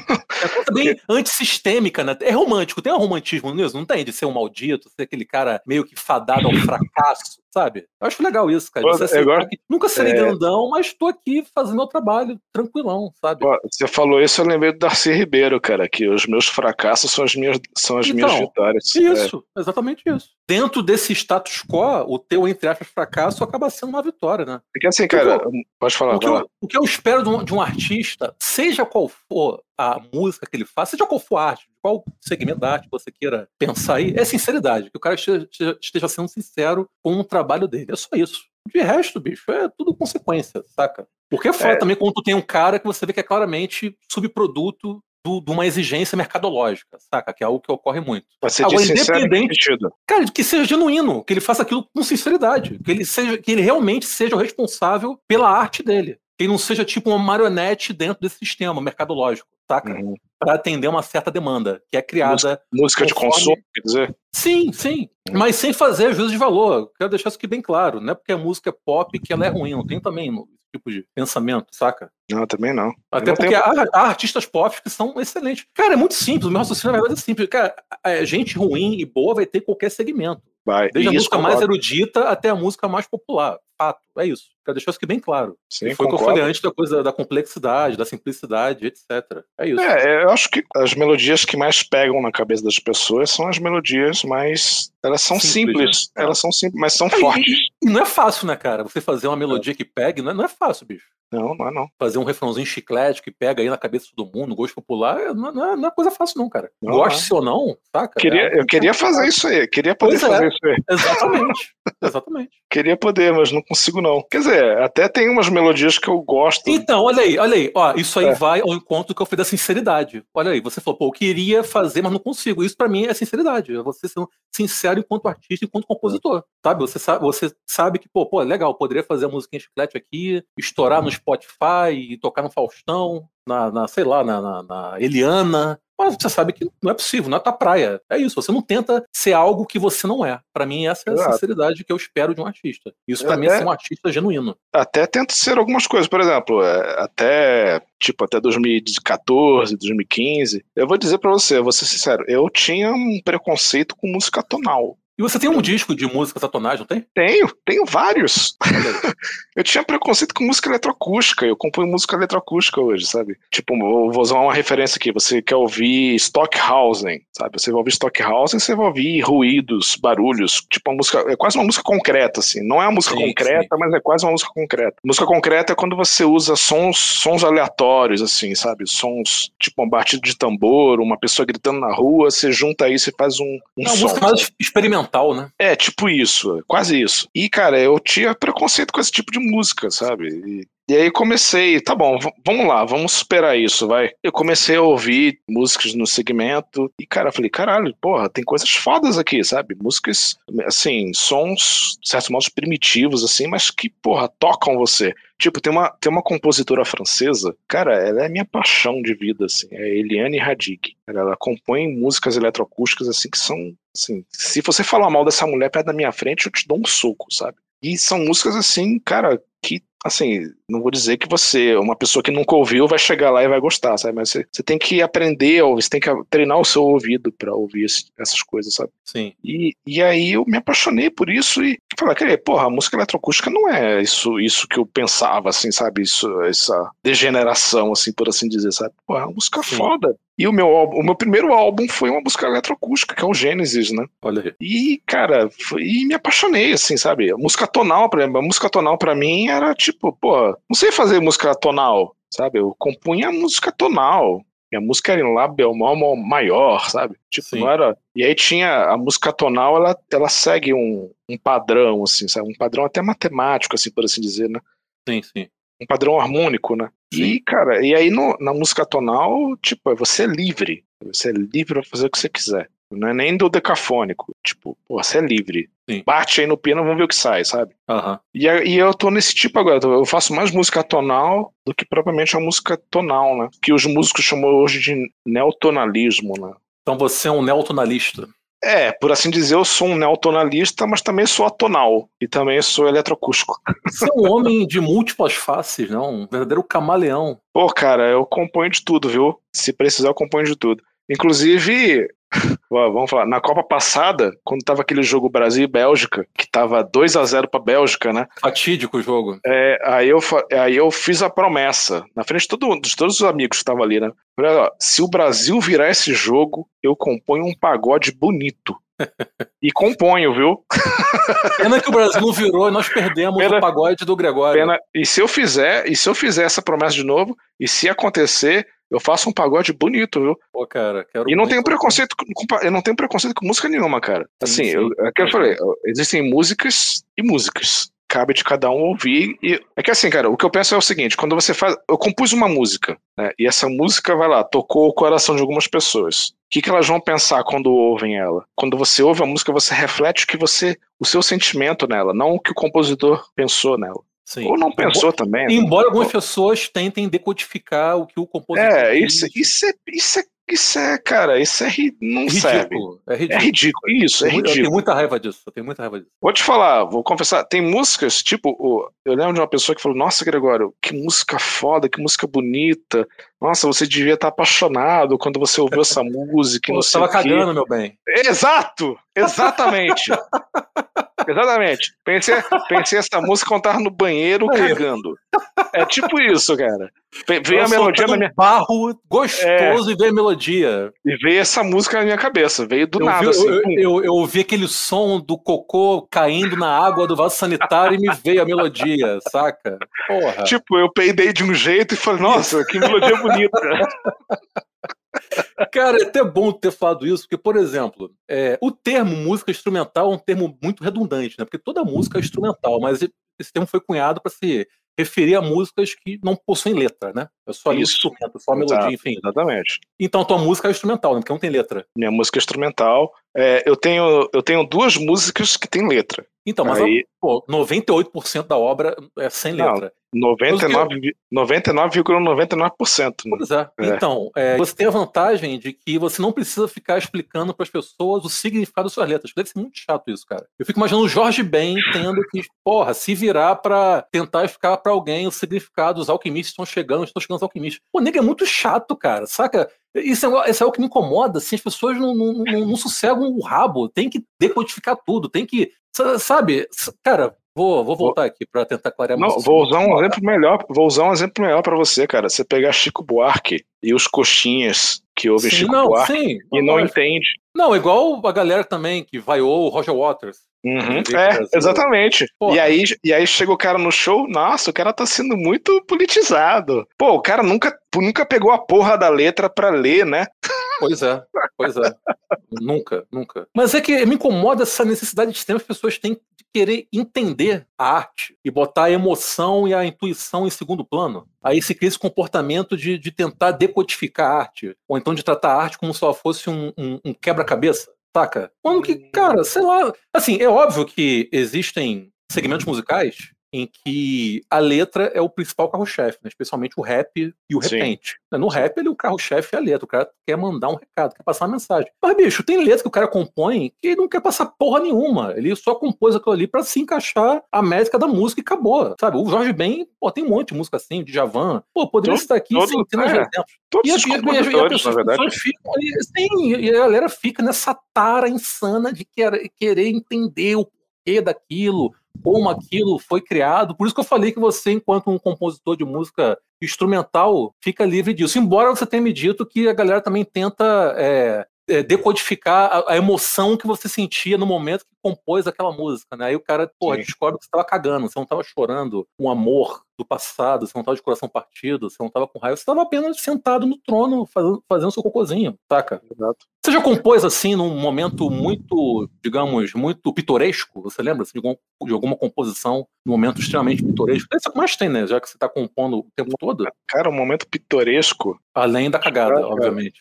A: É coisa bem antissistêmica, né? É romântico, tem um romantismo nisso, não tem? De ser um maldito, ser aquele cara meio que fadado ao fracasso, sabe? Eu acho legal isso, cara.
B: Pô,
A: que nunca serei
B: é.
A: grandão, mas tô aqui fazendo meu trabalho, tranquilão, sabe?
B: Você falou isso, eu lembrei do Darcy Ribeiro, cara, que os meus fracassos são as minhas, são as minhas
A: Então,
B: vitórias. É.
A: Isso, exatamente isso. Dentro desse status quo, o teu, entre aspas, fracasso acaba sendo uma vitória, né?
B: Porque assim, cara, pode falar,
A: O que, eu, o que eu espero de um, de um artista, seja qual for a música que ele faz, seja qual for a arte, qual segmento da arte você queira pensar aí, é sinceridade. Que o cara esteja, esteja sendo sincero com o trabalho dele. É só isso. De resto, bicho, é tudo consequência, saca? Porque é foda
B: É.
A: também quando tu tem um cara que você vê que é claramente subproduto do- de uma exigência mercadológica, saca? Que é algo que ocorre muito.
B: Você
A: Agora,
B: disse
A: independente-? Cara, que seja genuíno, que ele faça aquilo com sinceridade, que ele, seja, que ele realmente seja o responsável pela arte dele. Que ele não seja tipo uma marionete dentro desse sistema mercadológico, saca?
B: Uhum.
A: Para atender uma certa demanda que é criada.
B: Música de
A: Conforme-
B: consumo, quer dizer?
A: Sim, sim. Mas sem fazer juízo de valor. Quero deixar isso aqui bem claro. Não é porque a música é pop que ela é ruim. Não tem também tipo de pensamento, saca?
B: Não, também não.
A: Até
B: não
A: porque
B: tenho-
A: há, há artistas pop que são excelentes. Cara, é muito simples. O meu raciocínio na verdade é simples. Cara, a- gente ruim e boa vai ter qualquer segmento.
B: Vai.
A: Desde a
B: Isso,
A: música mais
B: concordo.
A: erudita até a música mais popular. Fato, é isso. Quero deixar isso aqui bem claro.
B: Sim,
A: Foi o que eu falei antes da coisa da complexidade, da simplicidade, etc. É isso.
B: É, eu acho que as melodias que mais pegam na cabeça das pessoas são as melodias mais. Elas são
A: Simples,
B: simples,
A: né?
B: elas são simples, mas são
A: É, e-
B: fortes.
A: E não é fácil, né, cara? Você fazer uma melodia que pegue, não é, não é fácil, bicho.
B: Não, não é não.
A: Fazer um refrãozinho chiclete que pega aí na cabeça de todo mundo, gosto popular, é- não, não é, não é coisa fácil, não, cara.
B: Não,
A: Goste ou não, saca?
B: Queria,
A: É-
B: eu queria fazer isso aí, queria poder
A: Pois é.
B: fazer isso aí.
A: Exatamente. [laughs] Exatamente.
B: Queria poder, mas não consigo não. Quer dizer, até tem umas melodias que eu gosto.
A: Então, olha aí, olha aí. Ó, isso aí
B: É.
A: vai ao encontro do que eu falei da sinceridade. Olha aí, você falou, pô, eu queria fazer, mas não consigo. Isso pra mim é sinceridade. É você sendo sincero enquanto artista, enquanto compositor. Sabe? Você sabe, você sabe que, pô, pô, legal, poderia fazer a musiquinha chiclete aqui, estourar no Spotify e tocar no Faustão, na, na sei lá, na, na, na Eliana. Mas você sabe que não é possível, não é tua praia. É isso, você não tenta ser algo que você não é. Pra mim, essa é a
B: Exato.
A: sinceridade que eu espero de um artista. Isso pra
B: É,
A: mim é ser um artista genuíno.
B: Até tento ser algumas coisas, por exemplo, é, até tipo até 2014, 2015. Eu vou dizer pra você, vou ser sincero, eu tinha um preconceito com música tonal.
A: E você tem um disco de música satonagem, não tem?
B: Tenho, tenho vários. [laughs] Eu tinha preconceito com música eletroacústica, eu componho música eletroacústica hoje, sabe? Tipo, eu vou usar uma referência aqui, você quer ouvir Stockhausen, sabe? Você vai ouvir Stockhausen, você vai ouvir ruídos, barulhos, tipo uma música, é quase uma música concreta, assim. Não é uma música
A: Sim,
B: concreta, mas é quase uma música concreta. Música concreta é quando você usa sons, sons aleatórios, assim, sabe? Sons, tipo uma batida de tambor, uma pessoa gritando na rua, você junta isso e faz um, um
A: É uma
B: som.
A: música mais experimental, né?
B: É, tipo isso, quase isso. E, cara, eu tinha preconceito com esse tipo de música, sabe? E, e aí comecei, tá bom, vamos lá, vamos superar isso, vai. Eu comecei a ouvir músicas no segmento e, cara, falei, caralho, porra, tem coisas fodas aqui, sabe? Músicas, assim, sons, de certo modo, primitivos, assim, mas que, porra, tocam você. Tipo, tem uma, tem uma compositora francesa, cara, ela é minha paixão de vida, assim, é Eliane Radig. Cara, Ela compõe músicas eletroacústicas, assim, que são, assim, se você falar mal dessa mulher perto da minha frente, eu te dou um soco, sabe? E são músicas, assim, cara, que, assim, não vou dizer que você, uma pessoa que nunca ouviu, vai chegar lá e vai gostar, sabe? Mas você, você tem que aprender, ou você tem que treinar o seu ouvido pra ouvir esse- essas coisas, sabe?
A: Sim.
B: E, e aí eu me apaixonei por isso e Fala, que, porra, a música eletroacústica não é isso, isso que eu pensava, assim, sabe? Isso, essa degeneração, assim, por assim dizer, sabe? Porra, é uma música Sim. foda. E o meu, o meu primeiro álbum foi uma música eletroacústica, que é o Gênesis, né?
A: Olha aí.
B: E, cara, foi, e me apaixonei, assim, sabe? A música tonal, por exemplo, a música tonal pra mim era tipo, pô, não sei fazer música tonal, sabe? Eu compunha música tonal. Minha música era em Lá bemol maior, sabe? Tipo, Sim. não era. E aí tinha a música tonal, ela, ela segue um, um padrão, assim, sabe? Um padrão até matemático, assim, por assim dizer, né?
A: Sim, sim.
B: Um padrão harmônico, né? Sim. E, cara, e aí no, na música tonal, tipo, você é livre. Você é livre pra fazer o que você quiser. Não é nem do decafônico. Tipo, pô, você é livre. Sim. Bate aí no piano, vamos ver o que sai, sabe?
A: Uhum.
B: E, e eu tô nesse tipo agora. Eu faço mais música tonal do que propriamente a música tonal, né? Que os músicos chamam hoje de neotonalismo, né?
A: Então você é um neotonalista.
B: É, por assim dizer, eu sou um neotonalista, mas também sou atonal e também sou eletroacústico.
A: Você é um homem de múltiplas faces, não? Um verdadeiro camaleão.
B: Pô, cara, eu componho de tudo, viu? Se precisar, eu componho de tudo. Inclusive, [laughs] vamos falar, na Copa passada, quando tava aquele jogo Brasil e Bélgica, que tava 2 a 0 pra Bélgica, né?
A: Fatídico o jogo.
B: É, aí, eu, aí eu fiz a promessa, na frente de, todo, de todos os amigos que estavam ali, né? Falei, ó, se o Brasil virar esse jogo, eu componho um pagode bonito. [laughs] e componho, viu?
A: Pena que o Brasil não [laughs] virou e nós perdemos pena, o pagode do Gregório. Pena,
B: e se eu fizer, e se eu fizer essa promessa de novo, e se acontecer, eu faço um pagode bonito, viu?
A: Pô, cara,
B: quero E não tenho preconceito com, eu não tenho preconceito com música nenhuma, cara. Assim, sim, sim. Eu, é que eu falei, existem músicas e músicas. Cabe de cada um ouvir. E é que assim, cara, o que eu penso é o seguinte: quando você faz. Eu compus uma música, né? E essa música, vai lá, tocou o coração de algumas pessoas. O que, que elas vão pensar quando ouvem ela? Quando você ouve a música, você reflete o que você. o seu sentimento nela, não o que o compositor pensou nela. Sim. Ou não pensou
A: embora,
B: também. Né?
A: Embora algumas pessoas tentem decodificar o que o compositor.
B: É, isso, isso, é, isso é isso é, cara, isso é ri... não é ridículo, serve.
A: É ridículo.
B: É ridículo. Isso, é ridículo. Eu
A: tenho muita raiva disso. Eu tenho muita raiva disso.
B: Vou te falar, vou confessar, tem músicas, tipo, eu lembro de uma pessoa que falou: Nossa, Gregório, que música foda, que música bonita. Nossa, você devia estar apaixonado quando você ouviu essa [laughs] música. Pô, não
A: sei cagando, meu bem.
B: Exato! Exatamente! [laughs] Exatamente. Pensei, pensei essa música quando tava no banheiro cagando. É tipo isso, cara. Veio a melodia na minha.
A: barro gostoso é... e veio a melodia.
B: E veio essa música na minha cabeça. Veio do
A: eu
B: nada.
A: Vi,
B: assim,
A: eu, eu, eu, ouvi aquele som do cocô caindo na água do vaso sanitário e me veio a melodia, saca? Porra.
B: Tipo, eu peidei de um jeito e falei, nossa, que melodia bonita. [laughs]
A: Cara, é até bom ter falado isso, porque, por exemplo, é, o termo música instrumental é um termo muito redundante, né? Porque toda música é instrumental, mas esse termo foi cunhado para se referir a músicas que não possuem letra, né? É só isso. instrumento, só a melodia, enfim.
B: Exatamente.
A: Então, tua música é instrumental, né? Porque não tem letra.
B: Minha música é instrumental. É, eu, tenho, eu tenho duas músicas que têm letra.
A: Então, mas Aí... pô, 98% da obra é sem letra.
B: 99,99%. 99, 99%.
A: Né? Pois é. é. Então, é, você tem a vantagem de que você não precisa ficar explicando para as pessoas o significado das suas letras. Deve ser muito chato isso, cara. Eu fico imaginando o Jorge Ben tendo que, porra, se virar para tentar explicar para alguém o significado dos alquimistas estão chegando, estão chegando os alquimistas. Pô, nega, é muito chato, cara, saca? Isso é, isso é o que me incomoda, assim, as pessoas não, não, não, não sossegam o rabo, tem que decodificar tudo, tem que, sabe, cara, Vou, vou voltar aqui para tentar clarear
B: Não, vou usar um exemplo melhor. Vou usar um exemplo melhor para você, cara. Você pegar Chico Buarque e os coxinhas que ouvem sim, Chico não, Buarque sim, e não, não entende.
A: Não, igual a galera também que vaiou o Roger Waters.
B: Uhum. É, exatamente. E aí, e aí chega o cara no show, nossa, o cara tá sendo muito politizado. Pô, o cara nunca, nunca pegou a porra da letra pra ler, né?
A: Pois é, pois é. [laughs] nunca, nunca. Mas é que me incomoda essa necessidade de ter as pessoas têm querer entender a arte e botar a emoção e a intuição em segundo plano. Aí se cria esse comportamento de, de tentar decodificar a arte, ou então de tratar a arte como se ela fosse um, um, um quebra-cabeça. Saca? Quando que, cara, sei lá. Assim, é óbvio que existem segmentos musicais em que a letra é o principal carro-chefe, né? especialmente o rap e o repente. Sim. No rap, ele, o carro-chefe é a letra, o cara quer mandar um recado, quer passar uma mensagem. Mas, bicho, tem letra que o cara compõe que não quer passar porra nenhuma. Ele só compôs aquilo ali para se encaixar a métrica da música e acabou. Sabe? O Jorge Ben, pô, tem um monte de música assim, de Javan. Pô, poderia todo, estar aqui todo, centenas é, de exemplos.
B: Todos e, os e, a, e a.
A: Ficam, e, sim, e a galera fica nessa tara insana de querer, querer entender o porquê daquilo, como aquilo foi criado. Por isso que eu falei que você, enquanto um compositor de música instrumental, fica livre disso. Embora você tenha me dito que a galera também tenta é, decodificar a, a, emoção que você sentia no momento que compôs aquela música, né? Aí o cara, porra, descobre que você estava cagando, você não estava chorando um amor do passado, você não estava de coração partido, você não estava com raiva, você estava apenas sentado no trono fazendo, fazendo seu cocôzinho, saca? Exato. Você já compôs assim num momento muito, digamos, muito pitoresco? Você lembra de, algum, de alguma composição num momento extremamente pitoresco? Esse é o que mais tem, né? Já que você está compondo o tempo todo.
B: Cara, um momento pitoresco.
A: Além da cagada, obviamente.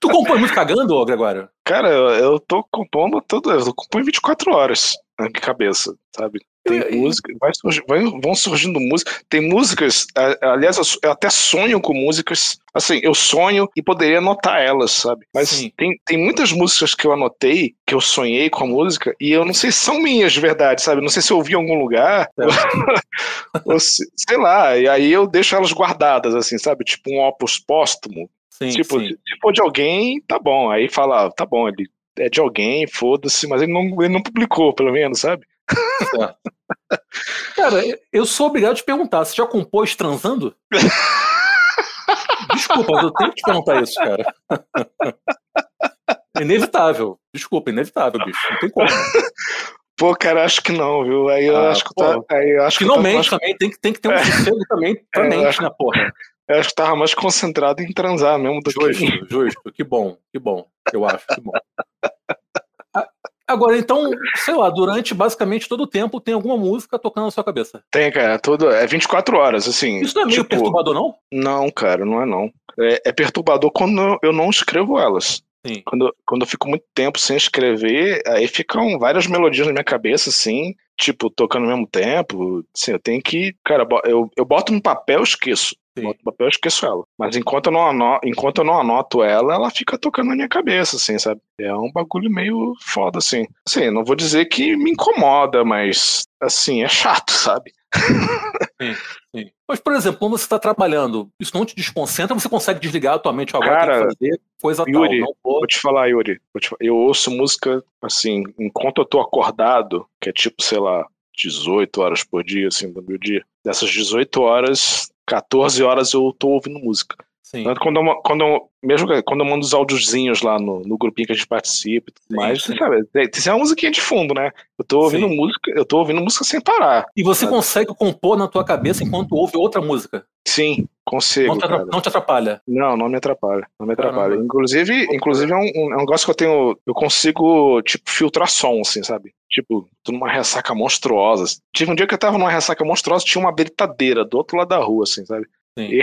A: Tu compõe muito cagando, Gregório?
B: Cara, eu, eu tô compondo tudo, eu componho 24 horas na minha cabeça, sabe? Tem e, música, vai surgir, vai, vão surgindo músicas. Tem músicas, aliás, eu até sonho com músicas. Assim, eu sonho e poderia anotar elas, sabe? Mas tem, tem muitas músicas que eu anotei, que eu sonhei com a música, e eu não sei se são minhas de verdade, sabe? Não sei se eu ouvi em algum lugar, é. [laughs] ou se, sei lá, e aí eu deixo elas guardadas, assim, sabe? Tipo um opus póstumo. Sim, tipo, sim. se for de alguém, tá bom. Aí fala, tá bom, ele é de alguém, foda-se, mas ele não, ele não publicou, pelo menos, sabe?
A: Cara, eu sou obrigado a te perguntar, você já compôs transando? Desculpa, eu tenho que te perguntar isso, cara. [laughs] Inevitável. Desculpa, inevitável, bicho. Não tem como.
B: Pô, cara, acho que não, viu? Aí eu ah, acho que tá. Aí eu acho
A: Finalmente que tá... também, tem que, tem que ter um é. sossego também pra é, mente, né, porra?
B: Eu acho que tava mais concentrado em transar mesmo do
A: justo,
B: que.
A: Justo, que bom, que bom. Eu acho, que bom. Agora, então, sei lá, durante basicamente todo o tempo tem alguma música tocando na sua cabeça.
B: Tem, cara, tudo, é 24 horas, assim.
A: Isso não é meio tipo, perturbador, não?
B: Não, cara, não é não. É, é perturbador quando eu não escrevo elas. Sim. Quando, quando eu fico muito tempo sem escrever, aí ficam várias melodias na minha cabeça, assim, tipo, tocando ao mesmo tempo. Assim, eu tenho que. Cara, eu, eu boto no papel e esqueço. No papel e esqueço ela. Mas enquanto eu, não anoto, enquanto eu não anoto ela, ela fica tocando na minha cabeça, assim, sabe? É um bagulho meio foda, assim. Assim, não vou dizer que me incomoda, mas, assim, é chato, sabe?
A: Sim, sim. Mas, por exemplo, quando você está trabalhando, isso não te desconcentra? Você consegue desligar a tua mente agora
B: Cara,
A: fazer coisa
B: Yuri, tal? Não vou... vou te falar, Yuri. Te. Eu ouço música, assim, enquanto eu tô acordado, que é tipo, sei lá, 18 horas por dia, assim, do meu dia. Dessas 18 horas, 14 horas eu tô ouvindo música. Sim. Quando eu, quando eu, mesmo quando eu mando os áudiozinhos lá no, no grupinho que a gente participa e tudo mais, sim. você sabe, tem, tem uma musiquinha de fundo, né? Eu tô ouvindo sim. música, eu tô ouvindo música sem parar.
A: E você sabe? consegue compor na tua cabeça enquanto ouve outra música?
B: Sim, consigo.
A: Não te, não te atrapalha?
B: Não, não me atrapalha. Não me atrapalha. Caramba. Inclusive, inclusive é um, é um negócio que eu tenho. Eu consigo, tipo, filtrar som, assim, sabe? Tipo, tô numa ressaca monstruosa. Tive um dia que eu tava numa ressaca monstruosa, tinha uma britadeira do outro lado da rua, assim, sabe? E,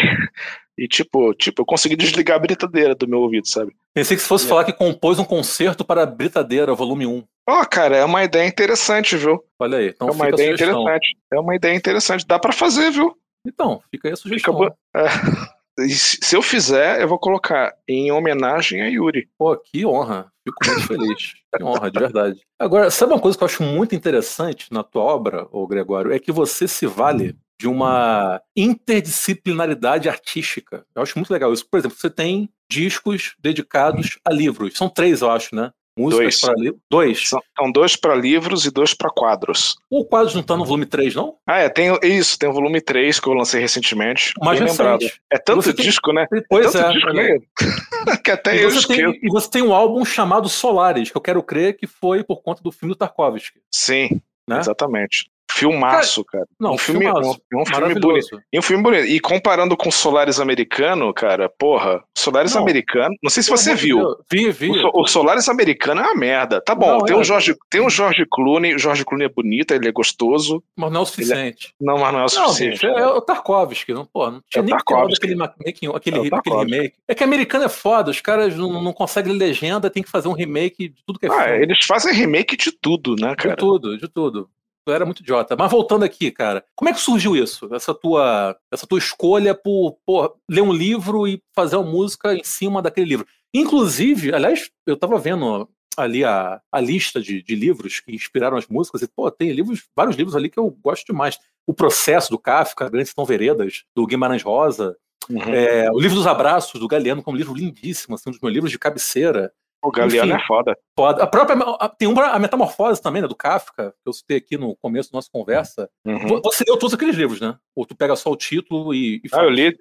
B: e, tipo, tipo, eu consegui desligar a britadeira do meu ouvido, sabe?
A: Pensei que se fosse falar que compôs um concerto para a britadeira, volume 1.
B: Ó, oh, cara, é uma ideia interessante, viu?
A: Olha aí, então
B: É uma ideia interessante. É uma ideia interessante. Dá para fazer, viu?
A: Então, fica aí a sugestão.
B: Fica... [laughs] É. Se eu fizer, eu vou colocar em homenagem a Yuri.
A: Pô, que honra. Fico muito feliz. Que honra, de verdade. Agora, sabe uma coisa que eu acho muito interessante na tua obra, ô Gregório? É que você se vale de uma interdisciplinaridade artística. Eu acho muito legal isso. Por exemplo, você tem discos dedicados a livros. São três, eu acho, né?
B: Músicas para livros?
A: Dois.
B: São, são dois para livros e dois para quadros.
A: O quadros não está no volume 3, não?
B: Ah, é, tem isso, tem o volume 3 que eu lancei recentemente.
A: Mais recente.
B: É tanto disco, né?
A: Pois
B: é.
A: é, disco, né? [laughs]
B: que até e eu
A: esqueço. Tem, e você tem um álbum chamado Solares, que eu quero crer que foi por conta do filme do Tarkovsky.
B: Sim, né? exatamente. Filmaço, cara.
A: Não,
B: um
A: filme,
B: filmaço. Um, um filme bonito. E um filme bonito. E comparando com Solaris americano, cara, porra, Solaris não. americano. Não sei se você viu.
A: Vi, vi.
B: O, o, Solaris americano é uma merda. Tá bom, não, tem, é. um Jorge, tem um Jorge Clooney. O Jorge Clooney é bonito, ele é gostoso.
A: Mas não é o suficiente.
B: É... Não, mas não é o suficiente.
A: É o Tarkovsky. Não, pô, não tinha é nem aquele, making, aquele, é aquele remake. É que americano é foda, os caras não, não conseguem legenda, tem que fazer um remake de tudo que é
B: ah, filme. Eles fazem remake de tudo, né, cara?
A: De tudo, de tudo era muito idiota. Mas voltando aqui, cara, como é que surgiu isso? Essa tua, essa tua escolha por, por ler um livro e fazer uma música em cima daquele livro. Inclusive, aliás, eu tava vendo ali a, a lista de, de livros que inspiraram as músicas e, pô, tem livros, vários livros ali que eu gosto demais. O Processo, do Kafka, Grandes Estão Veredas, do Guimarães Rosa, uhum. é, o Livro dos Abraços, do Galeano, que é um livro lindíssimo, assim, um dos meus livros de cabeceira.
B: O Galeano é foda.
A: foda. A própria. Tem uma, a Metamorfose também, né? Do Kafka, que eu citei aqui no começo da nossa conversa.
B: Uhum.
A: Você leu todos aqueles livros, né? Ou tu pega só o título e. e
B: ah, eu li.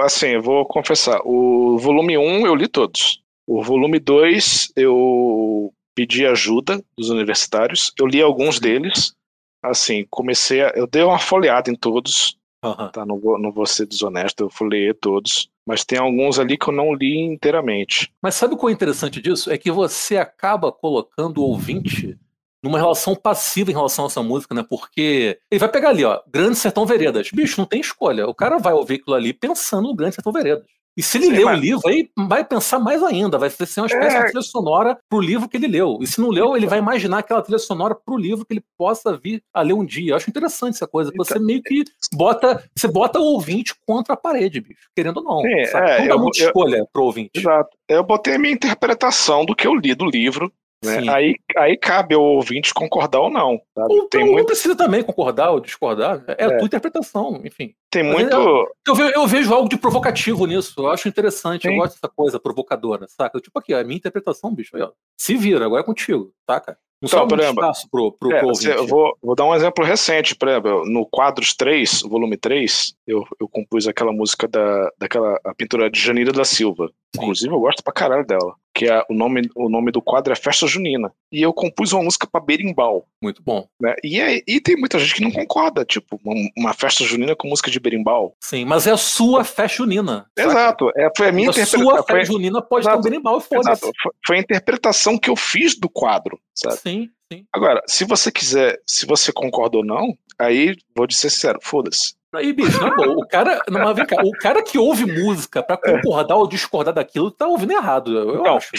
B: Assim, eu vou confessar. O volume 1 eu li todos. O volume 2 eu pedi ajuda dos universitários. Eu li alguns deles. Assim, comecei a. Eu dei uma folheada em todos.
A: Uhum.
B: Tá, não, vou, não vou ser desonesto, eu ler todos. Mas tem alguns ali que eu não li inteiramente.
A: Mas sabe o que é interessante disso? É que você acaba colocando o ouvinte numa relação passiva em relação a essa música, né? Porque ele vai pegar ali, ó, Grande Sertão Veredas. Bicho, não tem escolha. O cara vai ouvir aquilo ali pensando no Grande Sertão Veredas. E se ele Sim, leu mas... o livro, aí vai pensar mais ainda, vai ser uma espécie é... de trilha sonora pro livro que ele leu. E se não leu, ele vai imaginar aquela trilha sonora pro livro que ele possa vir a ler um dia. Eu acho interessante essa coisa. Você então... meio que bota, você bota o ouvinte contra a parede, bicho, querendo ou não. Sim, é, não dá eu, muita eu, escolha pro ouvinte.
B: Exato. Eu botei a minha interpretação do que eu li do livro, né? Aí, aí cabe ao ouvinte concordar ou não. Sabe?
A: Ou, Tem muito... não precisa também concordar ou discordar. É, é. a tua interpretação, enfim.
B: Tem muito.
A: Eu, eu, vejo, eu, vejo, algo de provocativo nisso. Eu acho interessante. Sim. Eu gosto dessa coisa provocadora, saca? Tipo aqui, a minha interpretação, bicho. Aí, ó, se vira, agora é contigo, saca? Não então, por exemplo, espaço pro, pro,
B: é,
A: pro
B: eu vou, vou dar um exemplo recente, por exemplo, no Quadros 3, volume 3, eu, eu compus aquela música da, daquela a pintura de Janira da Silva. Sim. Inclusive, eu gosto pra caralho dela que é o nome, o nome do quadro é Festa Junina. E eu compus uma música para berimbau.
A: Muito bom.
B: Né? E, é, e tem muita gente que não concorda, tipo, uma, uma, festa junina com música de berimbau.
A: Sim, mas é a sua festa junina.
B: Exato. É, foi a minha
A: interpretação. A sua festa junina pode Exato. ter um berimbau, foda-se. Foi,
B: foi a interpretação que eu fiz do quadro, sabe?
A: Sim, sim.
B: Agora, se você quiser, se você concorda ou não, aí vou dizer sincero, foda-se.
A: Aí, bicho, não, pô, o cara, não, vem cá, o cara que ouve música pra concordar ou discordar daquilo tá ouvindo errado, eu não, acho.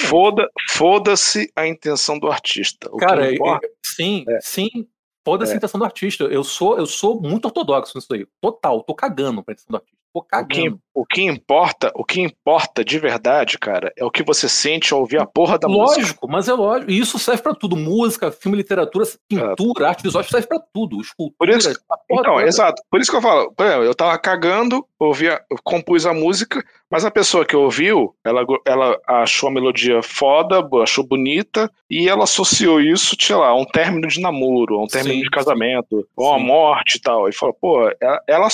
B: Foda-se foda a intenção do artista. O
A: cara, importa, sim, é. sim, foda-se é. a intenção do artista. Eu sou, eu sou muito ortodoxo nisso aí. Total, tô cagando pra intenção do artista. Tô cagando.
B: O que, importa, o que importa de verdade, cara, é o que você sente ao ouvir a porra da
A: lógico,
B: música.
A: Lógico, mas é lógico. E isso serve para tudo. Música, filme, literatura, pintura, é. arte visual, serve para tudo. Escultura,
B: Por isso, então, toda. exato. Por isso que eu falo, eu tava cagando, ouvia, compus a música, mas a pessoa que ouviu, ela, ela achou a melodia foda, achou bonita, e ela associou isso, sei lá, a um término de namoro, a um término sim, de casamento, ou a morte e tal. E falou, pô, ela, ela,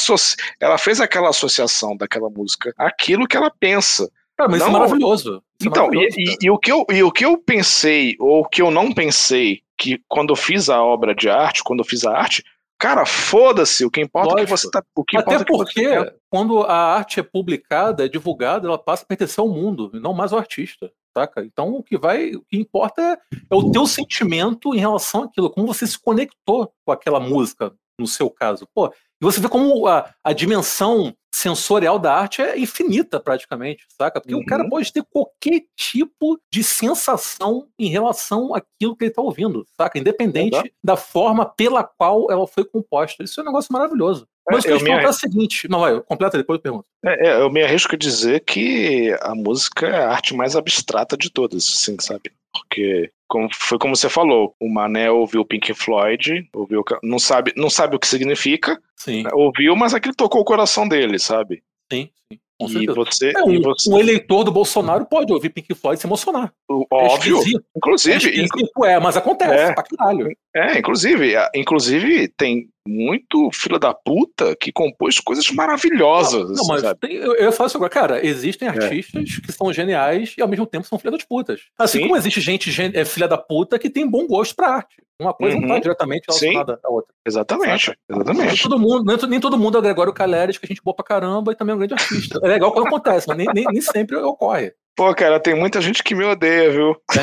B: ela fez aquela associação daquela música aquilo que ela pensa.
A: Ah, mas não, isso é maravilhoso.
B: Isso é então, é maravilhoso, e, e, e, o que eu, e o que eu pensei, ou o que eu não pensei, que quando eu fiz a obra de arte, quando eu fiz a arte, cara, foda-se, o que importa Lógico. é que você tá. O que
A: Até
B: importa
A: porque, é que quando a arte é publicada, é divulgada, ela passa a pertencer ao mundo, não mais ao artista. Saca? Então o que vai, o que importa é, é o teu sentimento em relação àquilo, como você se conectou com aquela música, no seu caso. Pô, e você vê como a, a dimensão sensorial da arte é infinita, praticamente, saca? Porque uhum. o cara uhum. pode ter qualquer tipo de sensação em relação àquilo que ele está ouvindo, saca? Independente uhum. da forma pela qual ela foi composta. Isso é um negócio maravilhoso. É, Mas é, eu me... é o seguinte. Não, vai, completa depois eu pergunto.
B: É, é, eu me arrisco a dizer que a música é a arte mais abstrata de todas, assim, sabe? Porque como, foi como você falou, o Mané ouviu Pink Floyd, ouviu, não sabe, não sabe o que significa,
A: sim. Né,
B: ouviu, mas aquilo tocou o coração dele, sabe?
A: Sim, sim.
B: E você,
A: é, um, você... um, eleitor do Bolsonaro pode ouvir Pink Floyd e se emocionar.
B: Óbvio. É inclusive.
A: É, é, mas acontece é, pra caralho.
B: É, inclusive, inclusive tem muito filho da puta que compôs coisas maravilhosas. Não,
A: mas tem, eu, eu falo isso agora, cara, existem é. artistas é. que são geniais e ao mesmo tempo são filha das putas. Assim Sim. como existe gente é, filha da puta que tem bom gosto pra arte. Uma coisa uhum. não está diretamente relacionada Sim. à outra.
B: Exatamente, exatamente. Nem
A: todo, mundo, nem, nem todo mundo é Gregório Caleres, que a gente boa pra caramba e também é um grande artista. É legal quando acontece, mas nem, nem, nem sempre ocorre.
B: Pô, cara, tem muita gente que me odeia, viu?
A: Tem.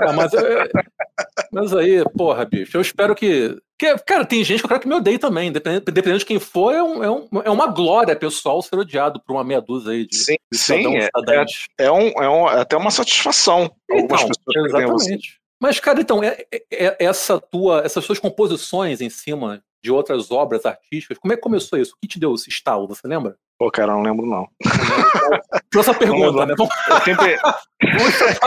A: Ah, mas, é, mas aí, porra, bicho, eu espero que. Que cara, tem gente que eu quero que me odeie também. Dependendo, dependendo de quem for, é, um, é, um, é uma glória pessoal ser odiado por uma meia dúzia aí de.
B: Sim, de sim é, é, é, um, é, um, é até uma satisfação.
A: Então, exatamente. Mas, cara, então, é, é, é, essa tua, essas suas composições em cima de outras obras artísticas, como é que começou isso? O que te deu esse estalo, você lembra?
B: Pô, cara, não lembro não. [laughs] [laughs]
A: Essa pergunta, né?
B: Eu sempre...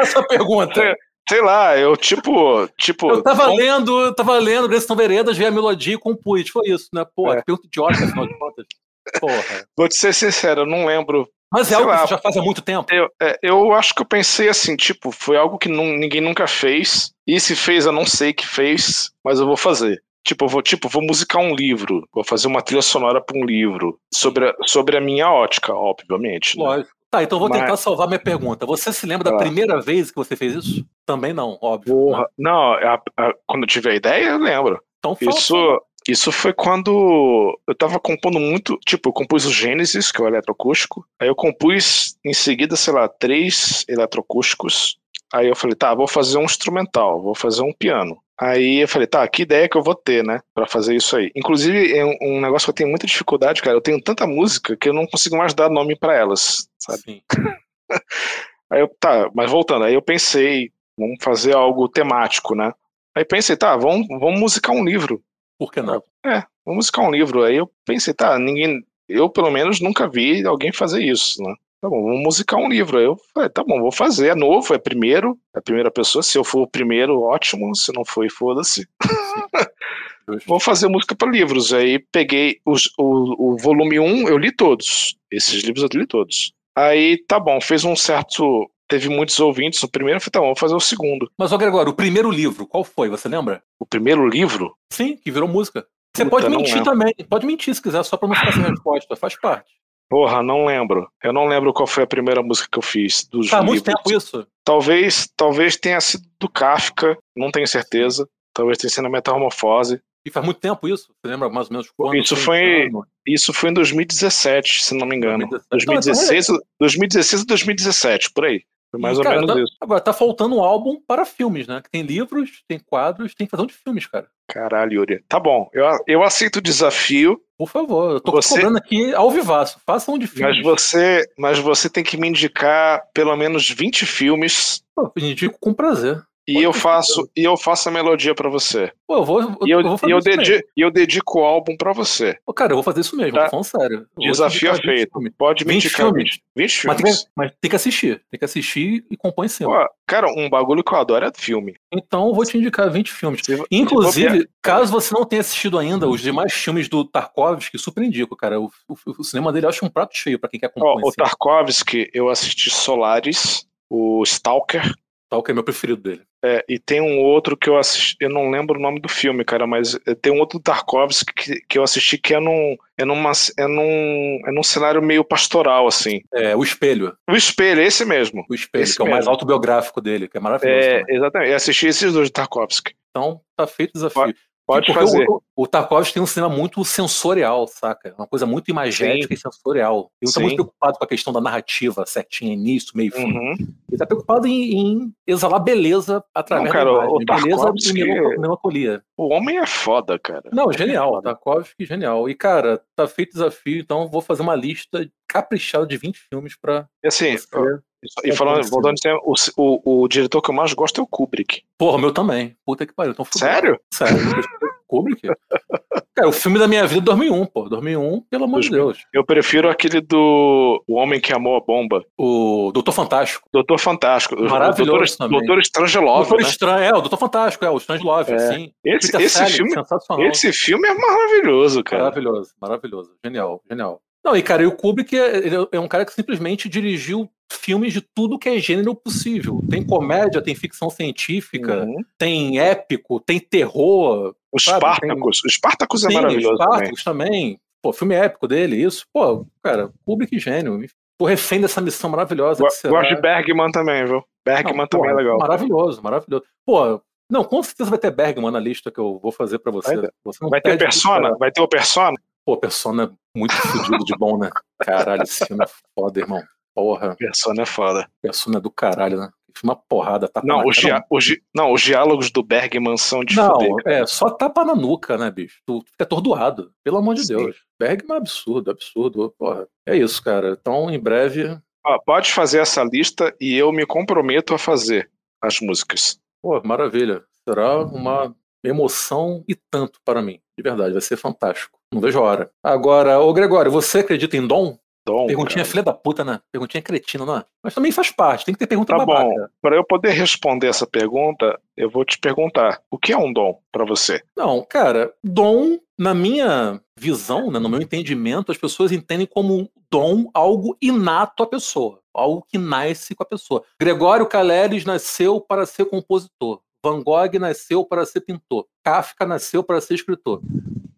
A: essa pergunta.
B: Sei lá, eu tipo. tipo
A: eu tava lendo, eu tava lendo Gressão Veredas, vi a melodia e compus. Foi isso, né? Pô, é. pergunta idiota, afinal de contas. Porra.
B: Vou te ser sincero, eu não lembro
A: Mas é algo que
B: lá.
A: você já faz há muito tempo.
B: Eu, é, eu acho que eu pensei assim, tipo, foi algo que nun- ninguém nunca fez. E se fez, eu não sei que fez, mas eu vou fazer. Tipo, eu vou, tipo, vou musicar um livro, vou fazer uma trilha sonora para um livro sobre a, sobre a minha ótica, obviamente. né?
A: Lógico. Tá, então vou
B: Mas-
A: tentar salvar minha pergunta. Você se lembra da
B: Ah.
A: primeira vez que você fez isso? Também não, óbvio.
B: Porra. Não, a- a- quando eu tive a ideia, eu lembro.
A: Então fala.
B: Isso, isso foi quando eu tava compondo muito. Tipo, eu compus o Gênesis, que é o eletroacústico. Aí eu compus em seguida, sei lá, três eletroacústicos. Aí eu falei, tá, vou fazer um instrumental, vou fazer um piano. Aí eu falei, tá, que ideia que eu vou ter, né, pra fazer isso aí. Inclusive, é um, negócio que eu tenho muita dificuldade, cara. Eu tenho tanta música que eu não consigo mais dar nome pra elas, sabe?
A: Sim. [laughs]
B: Aí eu, tá, mas voltando, aí eu pensei, vamos fazer algo temático, né? Aí pensei, tá, vamos, vamos musicar um livro.
A: Por que não?
B: É, vamos musicar um livro. Aí eu pensei, tá, ninguém. Eu, pelo menos, nunca vi alguém fazer isso, né? Tá bom, vamos musicar um livro. Aí eu falei, tá bom, vou fazer. É novo, é primeiro, é a primeira pessoa. Se eu for o primeiro, ótimo. Se não for, foda-se. [laughs] Vou fazer música para livros. Aí peguei os, o, o volume 1, eu li todos. Esses livros eu li todos. Aí, tá bom, fez um certo. Teve muitos ouvintes no primeiro, eu falei, tá bom, vou fazer o segundo.
A: Mas, ô Gregório, o primeiro livro, qual foi? Você lembra?
B: O primeiro livro,
A: Sim, que virou música. Você
B: Puta,
A: pode mentir também. Pode mentir se quiser, só pra não ficar sem resposta. Faz parte.
B: Porra, não lembro. Eu não lembro qual foi a primeira música que eu fiz dos livros.
A: muito tempo isso.
B: Talvez, talvez tenha sido do Kafka, não tenho certeza. Talvez tenha sido a Metamorfose.
A: E faz muito tempo isso. Você lembra mais ou menos quando?
B: Isso foi- Isso foi em 2017, se não me engano. 2016, 2016 e 2017, por aí. Foi mais
A: E,
B: ou
A: cara,
B: menos
A: tá-
B: isso.
A: Agora, tá faltando um álbum para filmes, né? Que tem livros, tem quadros, tem um de filmes, cara.
B: Caralho, Yuri. Tá bom, eu, eu aceito o desafio,
A: Por favor, eu tô
B: Você-
A: cobrando aqui ao vivaço. Faça um de filmes.
B: mas você, mas você tem que me indicar pelo menos 20 filmes
A: Pô, eu indico com prazer.
B: E
A: Pode
B: eu faço e eu faço a melodia pra você.
A: Pô, eu vou, eu,
B: E eu,
A: eu vou
B: e
A: fazer
B: eu,
A: isso mesmo.
B: dedi- e eu dedico o álbum pra você.
A: Pô, Cara, eu vou fazer isso mesmo,
B: Tá.
A: tô falando sério.
B: Desafio é
A: indicar 20
B: feito.
A: filmes.
B: Pode me
A: 20
B: indicar
A: filmes.
B: 20, 20
A: Mas tem,
B: filmes.
A: que, mas tem que assistir. Tem que assistir e compõe em cima.
B: Cara, um bagulho que eu adoro é filme.
A: Então eu vou te indicar 20 filmes. Inclusive, caso você não tenha assistido ainda os demais filmes do Tarkovsky, super indico, cara. O, o- o cinema dele eu acho um prato cheio pra quem quer
B: Ó,
A: compor
B: o. Tarkovsky, eu assisti Solaris, o Stalker,
A: Tal que é meu preferido dele.
B: É, e tem um outro que eu assisti, eu não lembro o nome do filme, cara, mas é, tem um outro Tarkovsky que, que eu assisti que é num, é, numa, é, num, é num cenário meio pastoral, assim.
A: É, O Espelho.
B: O Espelho, esse mesmo.
A: O Espelho,
B: Esse
A: que é o mais
B: mesmo.
A: autobiográfico dele, que é maravilhoso.
B: É,
A: também.
B: exatamente, eu assisti esses dois de Tarkovsky.
A: Então, tá feito o desafio.
B: Pode
A: Porque
B: fazer.
A: O, o Tarkovsky tem um cinema muito sensorial, saca? Uma coisa muito imagética e sensorial. Ele não tá
B: Sim.
A: muito preocupado com a questão da narrativa certinha, início, meio fim.
B: Uhum.
A: Ele tá preocupado em, em exalar beleza através
B: Não, cara,
A: da imagem. Beleza e melanco- melancolia.
B: O homem é foda, cara.
A: Não, genial. Tarkovsky, genial. E, cara, tá feito o desafio, então vou fazer uma lista caprichada de 20 filmes pra
B: E assim,
A: você.
B: E falando, voltando o, o, o diretor que eu mais gosto é o Kubrick.
A: Porra, o meu também. Puta que pariu. Então, fudeu.
B: Sério?
A: Sério. Kubrick? Cara, o filme da minha vida é 2001, pô. 2001, pelo amor de
B: 2000.
A: Deus.
B: Eu prefiro aquele do O Homem que Amou a Bomba.
A: O Doutor Fantástico.
B: Doutor Fantástico.
A: Maravilhoso
B: Doutor,
A: também.
B: Doutor Strangelove,
A: Doutor
B: né?
A: Estranho, é, o Doutor Fantástico, é, o Strange Love,
B: É.
A: sim.
B: Esse,
A: Peter
B: esse, filme,
A: sensacional.
B: esse filme é maravilhoso, cara.
A: Maravilhoso, maravilhoso. Genial, genial. Não, e cara, e o Kubrick é, é um cara que simplesmente dirigiu filmes de tudo que é gênero possível. Tem comédia, tem ficção científica,
B: Uhum.
A: tem épico, tem terror.
B: O
A: Sabe,
B: Spartacus. O Spartacus é
A: Sim,
B: maravilhoso também.
A: Spartacus também. Pô, filme épico dele, isso. Pô, cara, Kubrick gênio. Tô refém dessa missão maravilhosa.
B: Gosto de Bergman também, viu? Bergman
A: Não,
B: também
A: pô,
B: é legal.
A: Maravilhoso, maravilhoso. Pô, não, com certeza vai ter Bergman na lista que eu vou fazer pra você.
B: Vai.
A: Você
B: Vai ter Persona?
A: isso.
B: Vai ter o Persona?
A: Pô, Persona é muito fodido de bom, né? Caralho, esse filme é foda, irmão. Porra,
B: Persona é foda.
A: Persona é do caralho, né? Uma porrada, tapa
B: Não,
A: na
B: os,
A: cara.
B: não, os diálogos do Bergman são de
A: Não,
B: cara.
A: é, só tapa na nuca, né, bicho? Tu fica atordoado. Pelo amor de
B: Sim.
A: Deus. Bergman é absurdo, absurdo. Porra. É isso, cara. Então, em breve.
B: Ó, pode fazer essa lista e eu me comprometo a fazer as músicas.
A: Pô, maravilha. Será uma emoção e tanto para mim. De verdade, vai ser fantástico. Não vejo a hora. Agora, ô Gregório, você acredita em dom?
B: Dom,
A: Perguntinha
B: cara.
A: filha da puta, né? Perguntinha cretina, não é? Mas também faz parte, tem que ter pergunta
B: Tá
A: babaca.
B: bom. Para eu poder responder essa pergunta, eu vou te perguntar: o que é um dom para você?
A: Não, cara, dom Na minha visão, né, no meu entendimento, as pessoas entendem como dom algo inato à pessoa, algo que nasce com a pessoa. Gregório Caleres nasceu para ser compositor. Van Gogh nasceu para ser pintor. Kafka nasceu para ser escritor.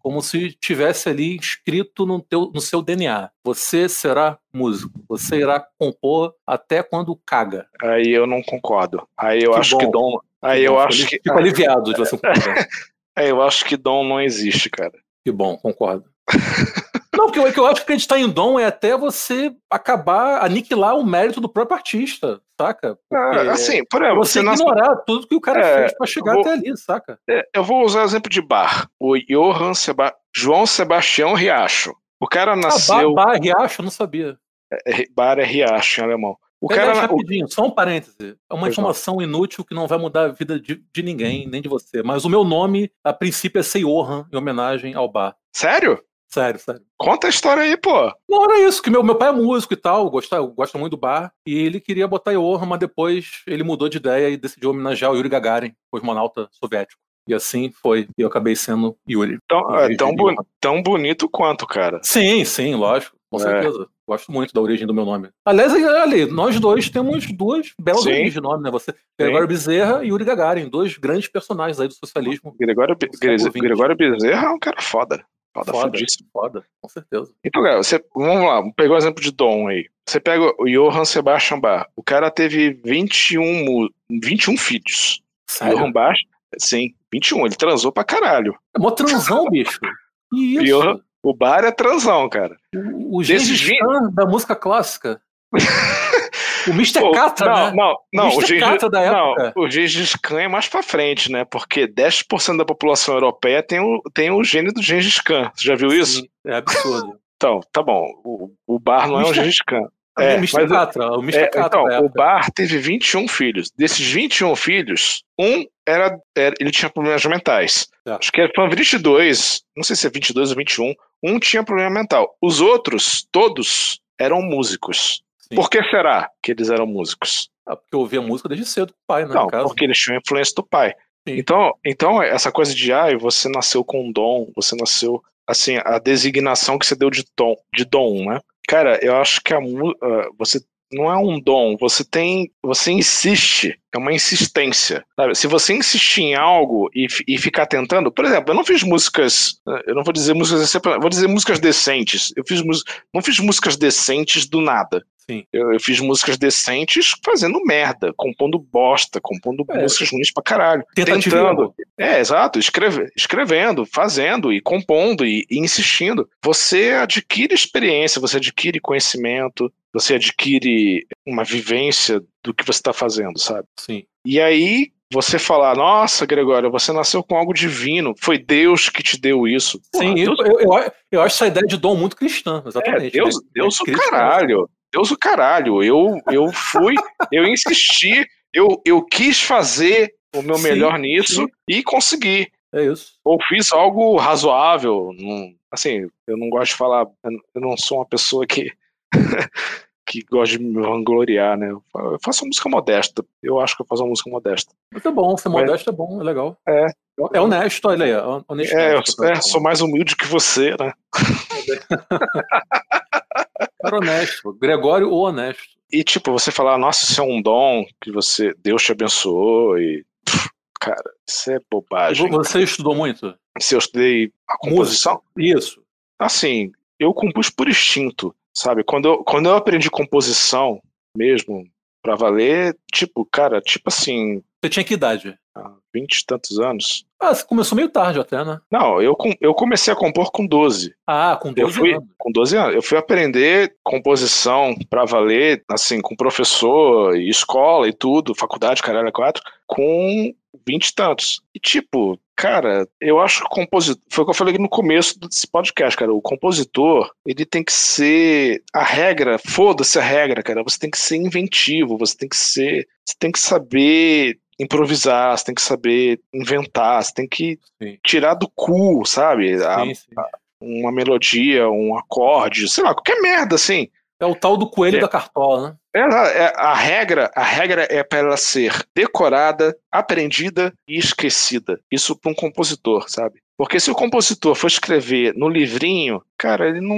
A: Como se tivesse ali escrito no, teu, no seu DNA. Você será músico. Você irá compor até quando caga.
B: Aí eu não concordo. Aí eu
A: Que
B: acho
A: bom.
B: que dom. Aí eu
A: bom,
B: acho que.
A: Fico aliviado de você concordar. [laughs]
B: É, eu acho que dom não existe, cara.
A: Que bom, concordo. [laughs] Não, porque o que eu acho que acreditar em dom é até você acabar, aniquilar o mérito do próprio artista, saca?
B: Ah, assim, por
A: é
B: exemplo,
A: você
B: você
A: ignorar tudo que o cara
B: É,
A: fez pra chegar
B: vou-
A: até ali, saca?
B: É, eu vou usar o exemplo de bar. O Johann Seba... João Sebastião Riacho. O cara
A: Ah,
B: nasceu.
A: bar, bar, Riacho, eu não sabia.
B: É, Bar é Riacho em alemão. O cara. o-
A: rapidinho, só um parêntese. É uma
B: Pois não.
A: informação inútil que não vai mudar a vida de, de ninguém, nem de você. Mas o meu nome, a princípio, é Seiorhan, em homenagem ao bar.
B: Sério?
A: Sério, sério.
B: Conta a história aí, pô.
A: Não era isso, que meu, meu pai é músico e tal, gosta, gosta muito do bar, e ele queria botar Johan, mas depois ele mudou de ideia e decidiu homenagear o Yuri Gagarin, cosmonauta soviético. E assim foi, e eu acabei sendo Yuri.
B: Tão,
A: Em
B: é, tão,
A: de
B: bu-
A: Johan.
B: tão bonito quanto, cara.
A: Sim, sim, lógico, com
B: É.
A: certeza. Gosto muito da origem do meu nome. Aliás, ali, nós dois temos duas belas
B: Sim.
A: origens de nome, né? Você, Gregório Bezerra e Yuri Gagarin, dois grandes personagens aí do socialismo.
B: Gregório, Be-. Gregório Bezerra é um cara foda. Foda,
A: Foda, foda, com certeza.
B: Então, galera, você, vamos lá, pegou o exemplo de Dom aí. Você pega o Johann Sebastian Bach. O cara teve 21, mu- 21 filhos.
A: Sério?
B: Johann Bach, sim, 21. Ele transou pra caralho.
A: É mó transão, bicho. [laughs] Que isso?
B: Johann- O Bar é transão, cara.
A: O, o
B: Desses
A: Gengis Khan da música clássica. [laughs] o Mr.
B: Pô,
A: Catra,
B: não,
A: né?
B: não, não,
A: Mr.
B: o Gengis,
A: Catra da
B: não,
A: época.
B: o Gengis Khan é mais pra frente, né? Porque 10% da população europeia tem o, tem o gene do Gengis Khan. Você já viu isso?
A: Sim, é absurdo. [laughs]
B: Então, tá bom. O, o Bar não é o
A: Mr.
B: Gengis Khan.
A: o
B: É,
A: Mr.
B: mas-
A: Catra, o Mr.
B: É,
A: Catra
B: então, o. Bar teve 21 filhos. Desses 21 filhos, um era, era- ele tinha problemas mentais.
A: Tá.
B: Acho que foi 22, não sei se é 22 ou 21. Um tinha problema mental. Os outros, todos, eram músicos.
A: Sim.
B: Por que será que eles eram músicos?
A: Ah, porque eu ouvia música desde cedo com o pai, né?
B: Não, porque eles tinham influência do pai.
A: Sim.
B: Então, então, essa coisa de, ai, você nasceu com um dom, você nasceu, assim, a designação que você deu de, tom, de dom, né? Cara, eu acho que a, ah, você não é um dom, você tem, você insiste, é uma insistência, sabe? Se você insistir em algo e, e ficar tentando, por exemplo, eu não fiz músicas, eu não vou dizer músicas, vou dizer músicas decentes, eu fiz não fiz músicas decentes do nada.
A: Sim.
B: Eu, eu fiz músicas decentes fazendo merda, compondo bosta, compondo
A: É.
B: músicas ruins pra caralho.
A: Tentativa
B: tentando. É, exato, escreve, escrevendo, fazendo e compondo e, e insistindo. Você adquire experiência, você adquire conhecimento, você adquire uma vivência do que você está fazendo, sabe?
A: Sim.
B: E aí você falar, nossa, Gregório, você nasceu com algo divino, foi Deus que te deu isso. Porra,
A: Sim,
B: Deus,
A: eu, eu, eu acho essa ideia de dom muito cristã,
B: é,
A: exatamente.
B: Deus,
A: né?
B: Deus o caralho. Deus o caralho. Eu, eu fui, eu insisti, eu, eu quis fazer o meu
A: Sim,
B: melhor nisso
A: sim.
B: e consegui.
A: É isso.
B: ou fiz algo razoável. Não, assim, eu não gosto de falar, eu não- sou uma pessoa que [laughs] que gosta de me vangloriar, né? Eu fa- eu faço uma música modesta. Eu acho que eu faço uma música modesta.
A: Mas é bom, ser
B: Mas-
A: modesto é bom, é legal.
B: É.
A: É honesto, olha aí. é honestidade
B: É, eu é, sou mais humilde que você, né? [laughs] [laughs]
A: Cara honesto. Gregório o honesto.
B: E tipo, você falar, nossa, isso é um dom que você, Deus te abençoou e pff, cara, isso é bobagem.
A: Você estudou muito?
B: Se eu estudei a composição,
A: Isso.
B: assim, eu compus por instinto, sabe? Quando eu, quando eu aprendi composição mesmo, pra valer, tipo, cara, tipo assim,
A: Você tinha que idade?
B: 20 e tantos anos.
A: Ah, você começou meio tarde até, né?
B: Não, eu, eu comecei a compor com 12.
A: Ah, com
B: Eu
A: 12
B: fui
A: anos.
B: com 12 anos. Eu fui aprender composição pra valer, assim, com professor e escola e tudo, faculdade, caralho, quatro, com 20 e tantos. E tipo, cara, eu acho que o compositor, foi o que eu falei no começo desse podcast, cara, o compositor, ele tem que ser a regra, foda-se a regra, cara, você tem que ser inventivo, você tem que ser, você tem que saber improvisar, você tem que saber inventar, você tem que
A: Sim.
B: tirar do cu, sabe? A-
A: Sim, sim.
B: uma melodia, um acorde, sei lá, qualquer merda assim.
A: É o tal do coelho
B: É.
A: da cartola, né?
B: É, é- a regra, a regra é para ela ser decorada, aprendida e esquecida. Isso para um compositor, sabe? Porque se o compositor for escrever no livrinho, cara, ele não,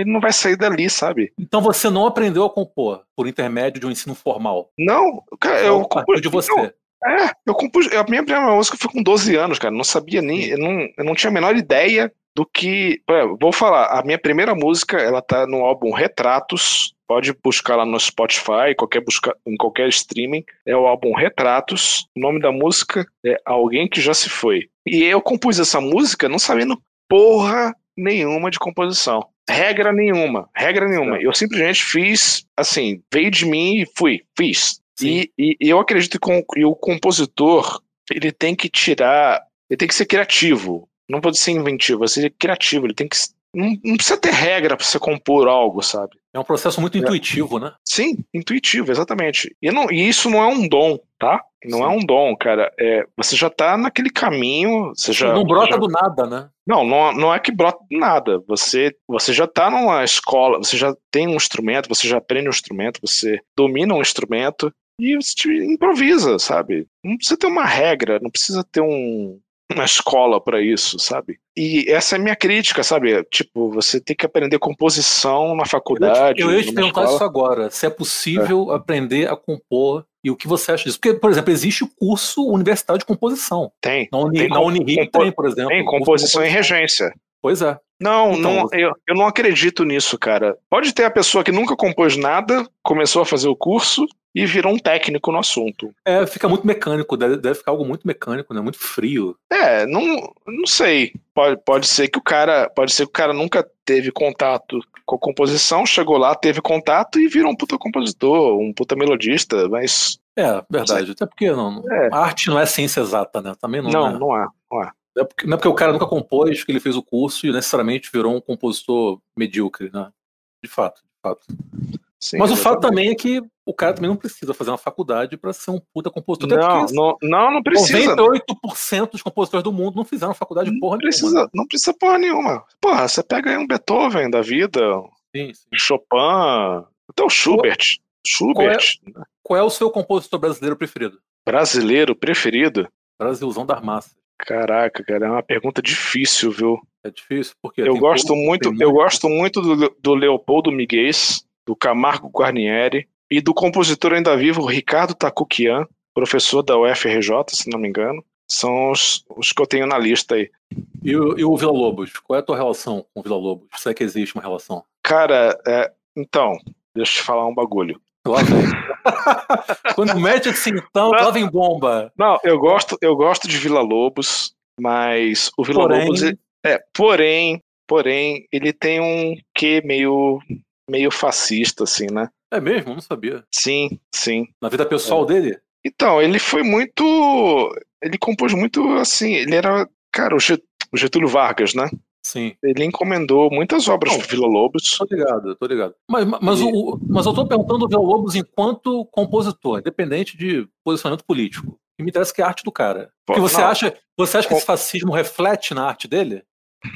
B: ele não vai sair dali, sabe?
A: Então você não aprendeu a compor por intermédio de um ensino formal?
B: Não, cara, eu
A: compus de você. Não,
B: é, eu compus. A minha primeira música foi com 12 anos, cara. Não sabia nem. Eu não, eu não tinha a menor ideia do que. Vou falar, a minha primeira música, ela tá no álbum Retratos. Pode buscar lá no Spotify, qualquer busca, em qualquer streaming. É o álbum Retratos. O nome da música é Alguém que Já Se Foi. E eu compus essa música não sabendo porra nenhuma de composição. Regra nenhuma, regra nenhuma. Eu simplesmente fiz, assim, veio de mim e fui, fiz. E, e, eu acredito que o compositor, ele tem que tirar, ele tem que ser criativo. Não pode ser inventivo, vai ser criativo, ele tem que não, não precisa ter regra para você compor algo, sabe?
A: É um processo muito é. intuitivo, né?
B: Sim, intuitivo, exatamente. E, não, e isso não é um dom, tá? Não Sim. é um dom, cara. É, você já tá naquele caminho. Você já,
A: não brota
B: já...
A: do nada, né?
B: Não, não, não é que brota do nada. Você, você já tá numa escola, você já tem um instrumento, você já aprende um instrumento, você domina um instrumento e você improvisa, sabe? Não precisa ter uma regra, não precisa ter um, uma escola para isso, sabe? E essa é a minha crítica, sabe? Tipo, você tem que aprender composição na faculdade.
A: Eu ia te, perguntar escola. isso agora. Se é possível é. aprender a compor e o que você acha disso? Porque, por exemplo, existe o curso universitário de composição.
B: Tem.
A: Na, Uni,
B: tem,
A: na Unirio tem, por exemplo.
B: Tem composição em regência.
A: Pois é.
B: Não, então, não eu, eu não acredito nisso, cara. Pode ter a pessoa que nunca compôs nada, começou a fazer o curso e virou um técnico no assunto.
A: É, fica muito mecânico, deve, deve ficar algo muito mecânico, né? Muito frio.
B: É, não, não sei. Pode, pode ser que o cara, pode ser que o cara nunca teve contato com a composição, chegou lá, teve contato e virou um puta compositor, um puta melodista, mas
A: é, verdade. Até porque não, é. a arte não é ciência exata, né? Também não,
B: não
A: é.
B: Não é, não é.
A: Não é, porque, não é porque o cara nunca compôs que ele fez o curso e necessariamente virou um compositor medíocre, né? De fato, de fato. Sim, Mas o fato também é que o cara também não precisa fazer uma faculdade para ser um puta compositor.
B: Não, não, não, não precisa.
A: 98% dos compositores do mundo não fizeram faculdade
B: não
A: porra
B: precisa,
A: nenhuma.
B: Não precisa porra nenhuma. Porra, você pega aí um Beethoven da vida, sim, sim. Chopin, até o Schubert. Schubert.
A: Qual é, qual é o seu compositor brasileiro preferido?
B: Brasileiro preferido?
A: Brasilzão das massas.
B: Caraca, cara, é uma pergunta difícil, viu?
A: É difícil, porque
B: eu gosto muito, eu gosto muito do, do Leopoldo Miguel, do Camargo Guarnieri e do compositor ainda vivo Ricardo Takukian, professor da UFRJ, se não me engano. São os, os que eu tenho na lista aí.
A: E, o, e o Vila Lobos? Qual é a tua relação com o Vila Lobos? Se é que existe uma relação?
B: Cara, é, então, deixa eu te falar um bagulho.
A: Quando mete assim, então, lá vem bomba.
B: Não, eu gosto, eu gosto de Vila Lobos, mas o Vila porém... Lobos. É, porém, porém, ele tem um quê meio, meio fascista, assim, né?
A: É mesmo? Não sabia.
B: Sim, sim.
A: Na vida pessoal é. dele?
B: Então, ele foi muito. Ele compôs muito assim. Ele era. Cara, o Getúlio Vargas, né?
A: Sim.
B: Ele encomendou muitas obras para Vila Lobos.
A: Tô ligado, tô ligado. Mas, mas, e... o, mas eu tô perguntando o Vila Lobos enquanto compositor, independente de posicionamento político. Que me interessa que é a arte do cara. Porque você acha, você acha que esse fascismo reflete na arte dele?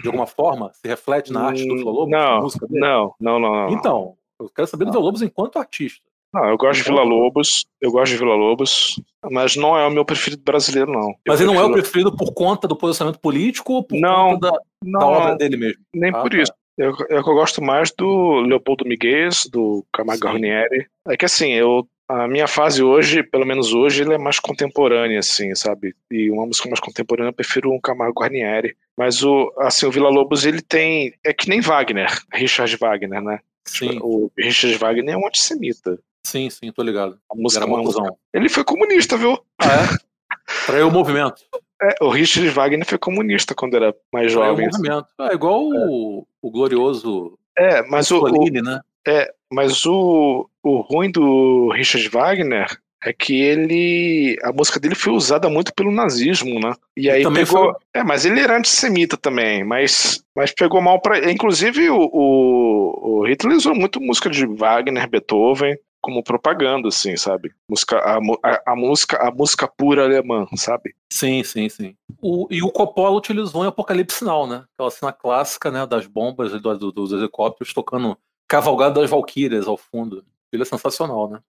A: De alguma forma? Se reflete na arte do Vila Lobos?
B: Não, não, não, não, não.
A: Então, eu quero saber do Vila Lobos enquanto artista.
B: Não, eu gosto de Vila Lobos, eu gosto de Vila Lobos, mas não é o meu preferido brasileiro, não.
A: Mas ele não é o preferido por conta do posicionamento político ou por
B: não,
A: conta da,
B: não,
A: da obra dele mesmo?
B: Nem ah, por tá. isso. Eu, eu, gosto mais do Leopoldo Miguel, do Camargo Guarnieri. É que assim, eu, a minha fase hoje, pelo menos hoje, ele é mais contemporânea, assim, sabe? E uma música mais contemporânea eu prefiro um Camargo Guarnieri. Mas o, assim, o Vila Lobos, ele tem. É que nem Wagner, Richard Wagner, né?
A: Sim.
B: O Richard Wagner é um antissemita.
A: Sim, sim, tô ligado.
B: A música Era uma Ele foi comunista, viu?
A: Ah, é? [laughs] Traiu o movimento.
B: É, o Richard Wagner foi comunista quando era mais Traiu jovem.
A: O movimento. É igual é. O, o glorioso.
B: É, mas o, o, né? É, mas o, o ruim do Richard Wagner é que ele. A música dele foi usada muito pelo nazismo, né? E aí também pegou. Foi... É, mas ele era antissemita também, mas, mas pegou mal para. Inclusive, o, o, o Hitler usou muito música de Wagner, Beethoven como propaganda, assim, sabe? Música, a, a, a, música, a música pura alemã, sabe?
A: Sim, sim, sim. O, e o Coppola utilizou em Apocalipse Now, né? Aquela cena clássica, né? Das bombas do, do, dos helicópteros tocando Cavalgada das Valquírias ao fundo. Ele é sensacional, né?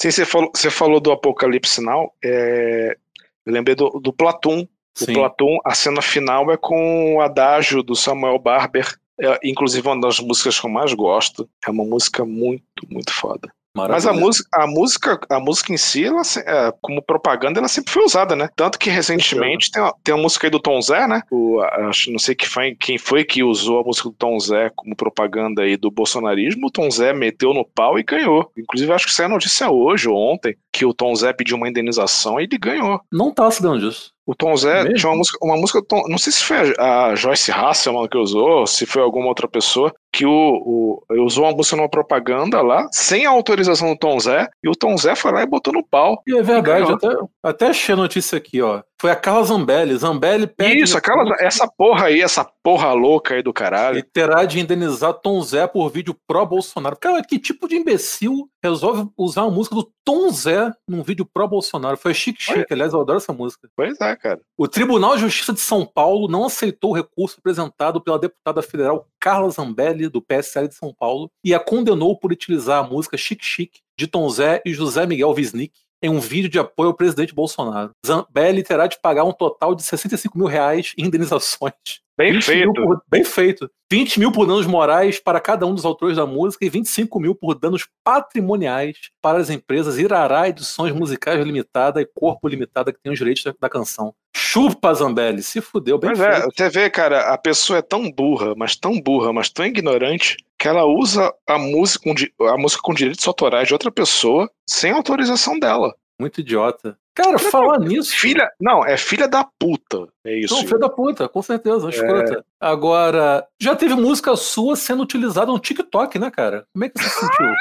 B: Sim, você falou, você falou do Apocalipse Now. É... Eu lembrei do, do Platum. O Platão, a cena final é com o adágio do Samuel Barber. É, inclusive, uma das músicas que eu mais gosto. É uma música muito, muito foda. Mas a música, a música, a música em si, ela, é, como propaganda, ela sempre foi usada, né? Tanto que recentemente tem, tem a música aí do Tom Zé, né? O, acho, não sei que foi, quem foi que usou a música do Tom Zé como propaganda aí do bolsonarismo. O Tom Zé meteu no pau e ganhou. Inclusive, acho que isso é notícia hoje ou ontem, que o Tom Zé pediu uma indenização e ele ganhou.
A: Não tá sabendo disso.
B: O Tom Zé Mesmo? tinha uma música, uma música Tom, não sei se foi a Joyce Hasselman que usou, se foi alguma outra pessoa, que o, o usou uma música numa propaganda lá, sem a autorização do Tom Zé, e o Tom Zé foi lá e botou no pau.
A: E é verdade, até, até achei a notícia aqui, ó. Foi a Carla Zambelli. Zambelli
B: pede. Isso, a Carla, essa porra aí, essa porra louca aí do caralho. E
A: terá de indenizar Tom Zé por vídeo pró-Bolsonaro. Cara, que tipo de imbecil resolve usar a música do Tom Zé num vídeo pró-Bolsonaro? Foi chique chique, aliás, eu adoro essa música.
B: Pois é, cara.
A: O Tribunal de Justiça de São Paulo não aceitou o recurso apresentado pela deputada federal Carla Zambelli, do PSL de São Paulo, e a condenou por utilizar a música Chique Chique de Tom Zé e José Miguel Wisnik em um vídeo de apoio ao presidente Bolsonaro. Zambelli terá de pagar um total de 65 mil reais em indenizações.
B: Bem feito.
A: Por, bem feito. 20 mil por danos morais para cada um dos autores da música e 25 mil por danos patrimoniais para as empresas Irará Edições Musicais Limitada e Corpo Limitada que tem os direitos da canção. Chupa, Zambelli, se fudeu bem
B: Mas é, você vê, cara, a pessoa é tão burra, mas tão burra, mas tão ignorante, que ela usa a música, a música com direitos autorais de outra pessoa sem autorização dela.
A: Muito idiota. Cara, falar nisso.
B: Filha, não, é filha da puta. É isso. Não,
A: filha da puta, com certeza, escrota. É... Agora, já teve música sua sendo utilizada no TikTok, né, cara? Como é que você se sentiu?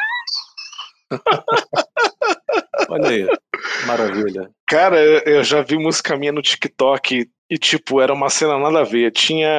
A: [laughs] Olha aí, maravilha.
B: Cara, eu já vi música minha no TikTok e, tipo, era uma cena nada a ver. Tinha,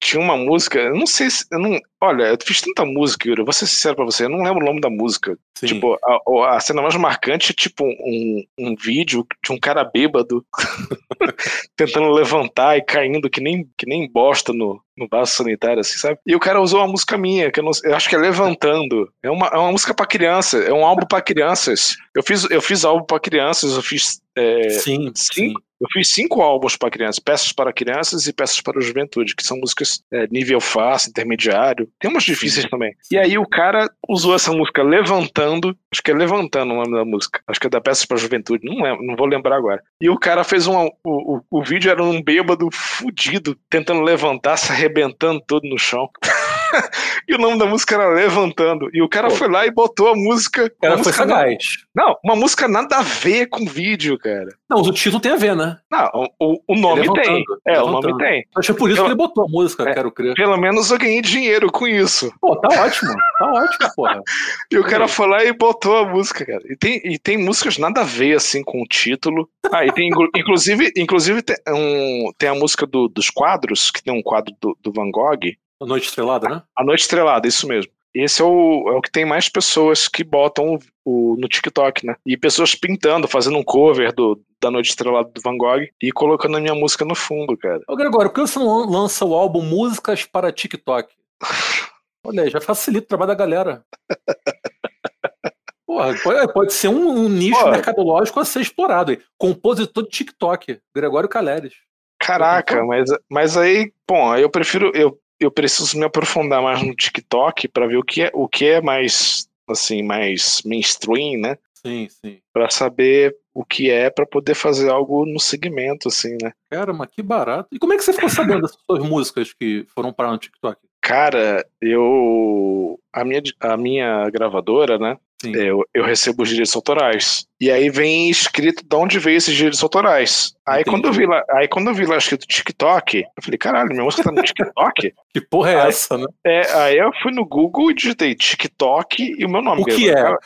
B: tinha uma música, eu não sei se. Eu não, olha, eu fiz tanta música, Yuri, vou ser sincero pra você, eu não lembro o nome da música. Sim. Tipo, a, a, cena mais marcante é, tipo, um, um vídeo de um cara bêbado [laughs] tentando levantar e caindo que nem, que nem bosta no, no vaso sanitário, assim, sabe? E o cara usou uma música minha, que eu, não, eu acho que é Levantando. É uma, é uma música pra criança, é um álbum pra crianças. Eu fiz, eu fiz álbum pra crianças, eu fiz. É,
A: sim,
B: cinco, sim eu fiz cinco álbuns para crianças, peças para crianças e peças para a juventude, que são músicas é, nível fácil, intermediário. Tem umas difíceis Sim. também. E aí o cara usou essa música levantando, acho que é levantando o nome da música, acho que é da peças para a juventude, não lembro, não vou lembrar agora. E o cara fez um, o, o, o vídeo era um bêbado fudido, tentando levantar, se arrebentando todo no chão. [laughs] [laughs] e o nome da música era Levantando. E o cara Pô. foi lá e botou a música.
A: Ela foi sagaz.
B: Não, uma música nada a ver com o vídeo, cara.
A: Não, o título tem a ver, né?
B: Não, o, o nome tem. É, o nome tem.
A: Acho que é por isso pelo, que ele botou a música, é, quero crer.
B: Pelo menos eu ganhei dinheiro com isso.
A: Pô, tá ótimo. Tá ótimo, [laughs] porra.
B: e o cara foi lá e botou a música, cara. E tem, e tem músicas nada a ver, assim, com o título. Ah, e tem, [laughs] inclusive, inclusive tem, um, tem a música do, dos quadros, que tem um quadro do, do Van Gogh.
A: A Noite Estrelada, né?
B: A Noite Estrelada, isso mesmo. Esse é o, é o que tem mais pessoas que botam o, o, no TikTok, né? E pessoas pintando, fazendo um cover do, da Noite Estrelada do Van Gogh e colocando a minha música no fundo, cara.
A: Ô, Gregório, por que você não lança o álbum Músicas para TikTok? [laughs] Olha aí, já facilita o trabalho da galera. [laughs] Porra, pode, pode ser um, um nicho Porra. mercadológico a ser explorado. Aí. Compositor de TikTok, Gregório Caleres.
B: Caraca, mas, mas aí, bom, eu prefiro, eu eu preciso me aprofundar mais no TikTok para ver o que é o que é mais assim mais mainstream, né?
A: Sim, sim.
B: Para saber o que é para poder fazer algo no segmento, assim, né?
A: Cara, mas que barato. E como é que você ficou sabendo [laughs] dessas suas músicas que foram para no TikTok?
B: Cara, eu a minha a minha gravadora, né? Eu, eu, recebo os direitos autorais. E aí vem escrito de onde veio esses direitos autorais. Aí quando, eu vi lá, aí quando eu vi lá escrito TikTok, eu falei, caralho, minha música tá no TikTok? [laughs]
A: que porra é
B: aí,
A: essa, né?
B: É, aí eu fui no Google e digitei TikTok e o meu nome.
A: O que é?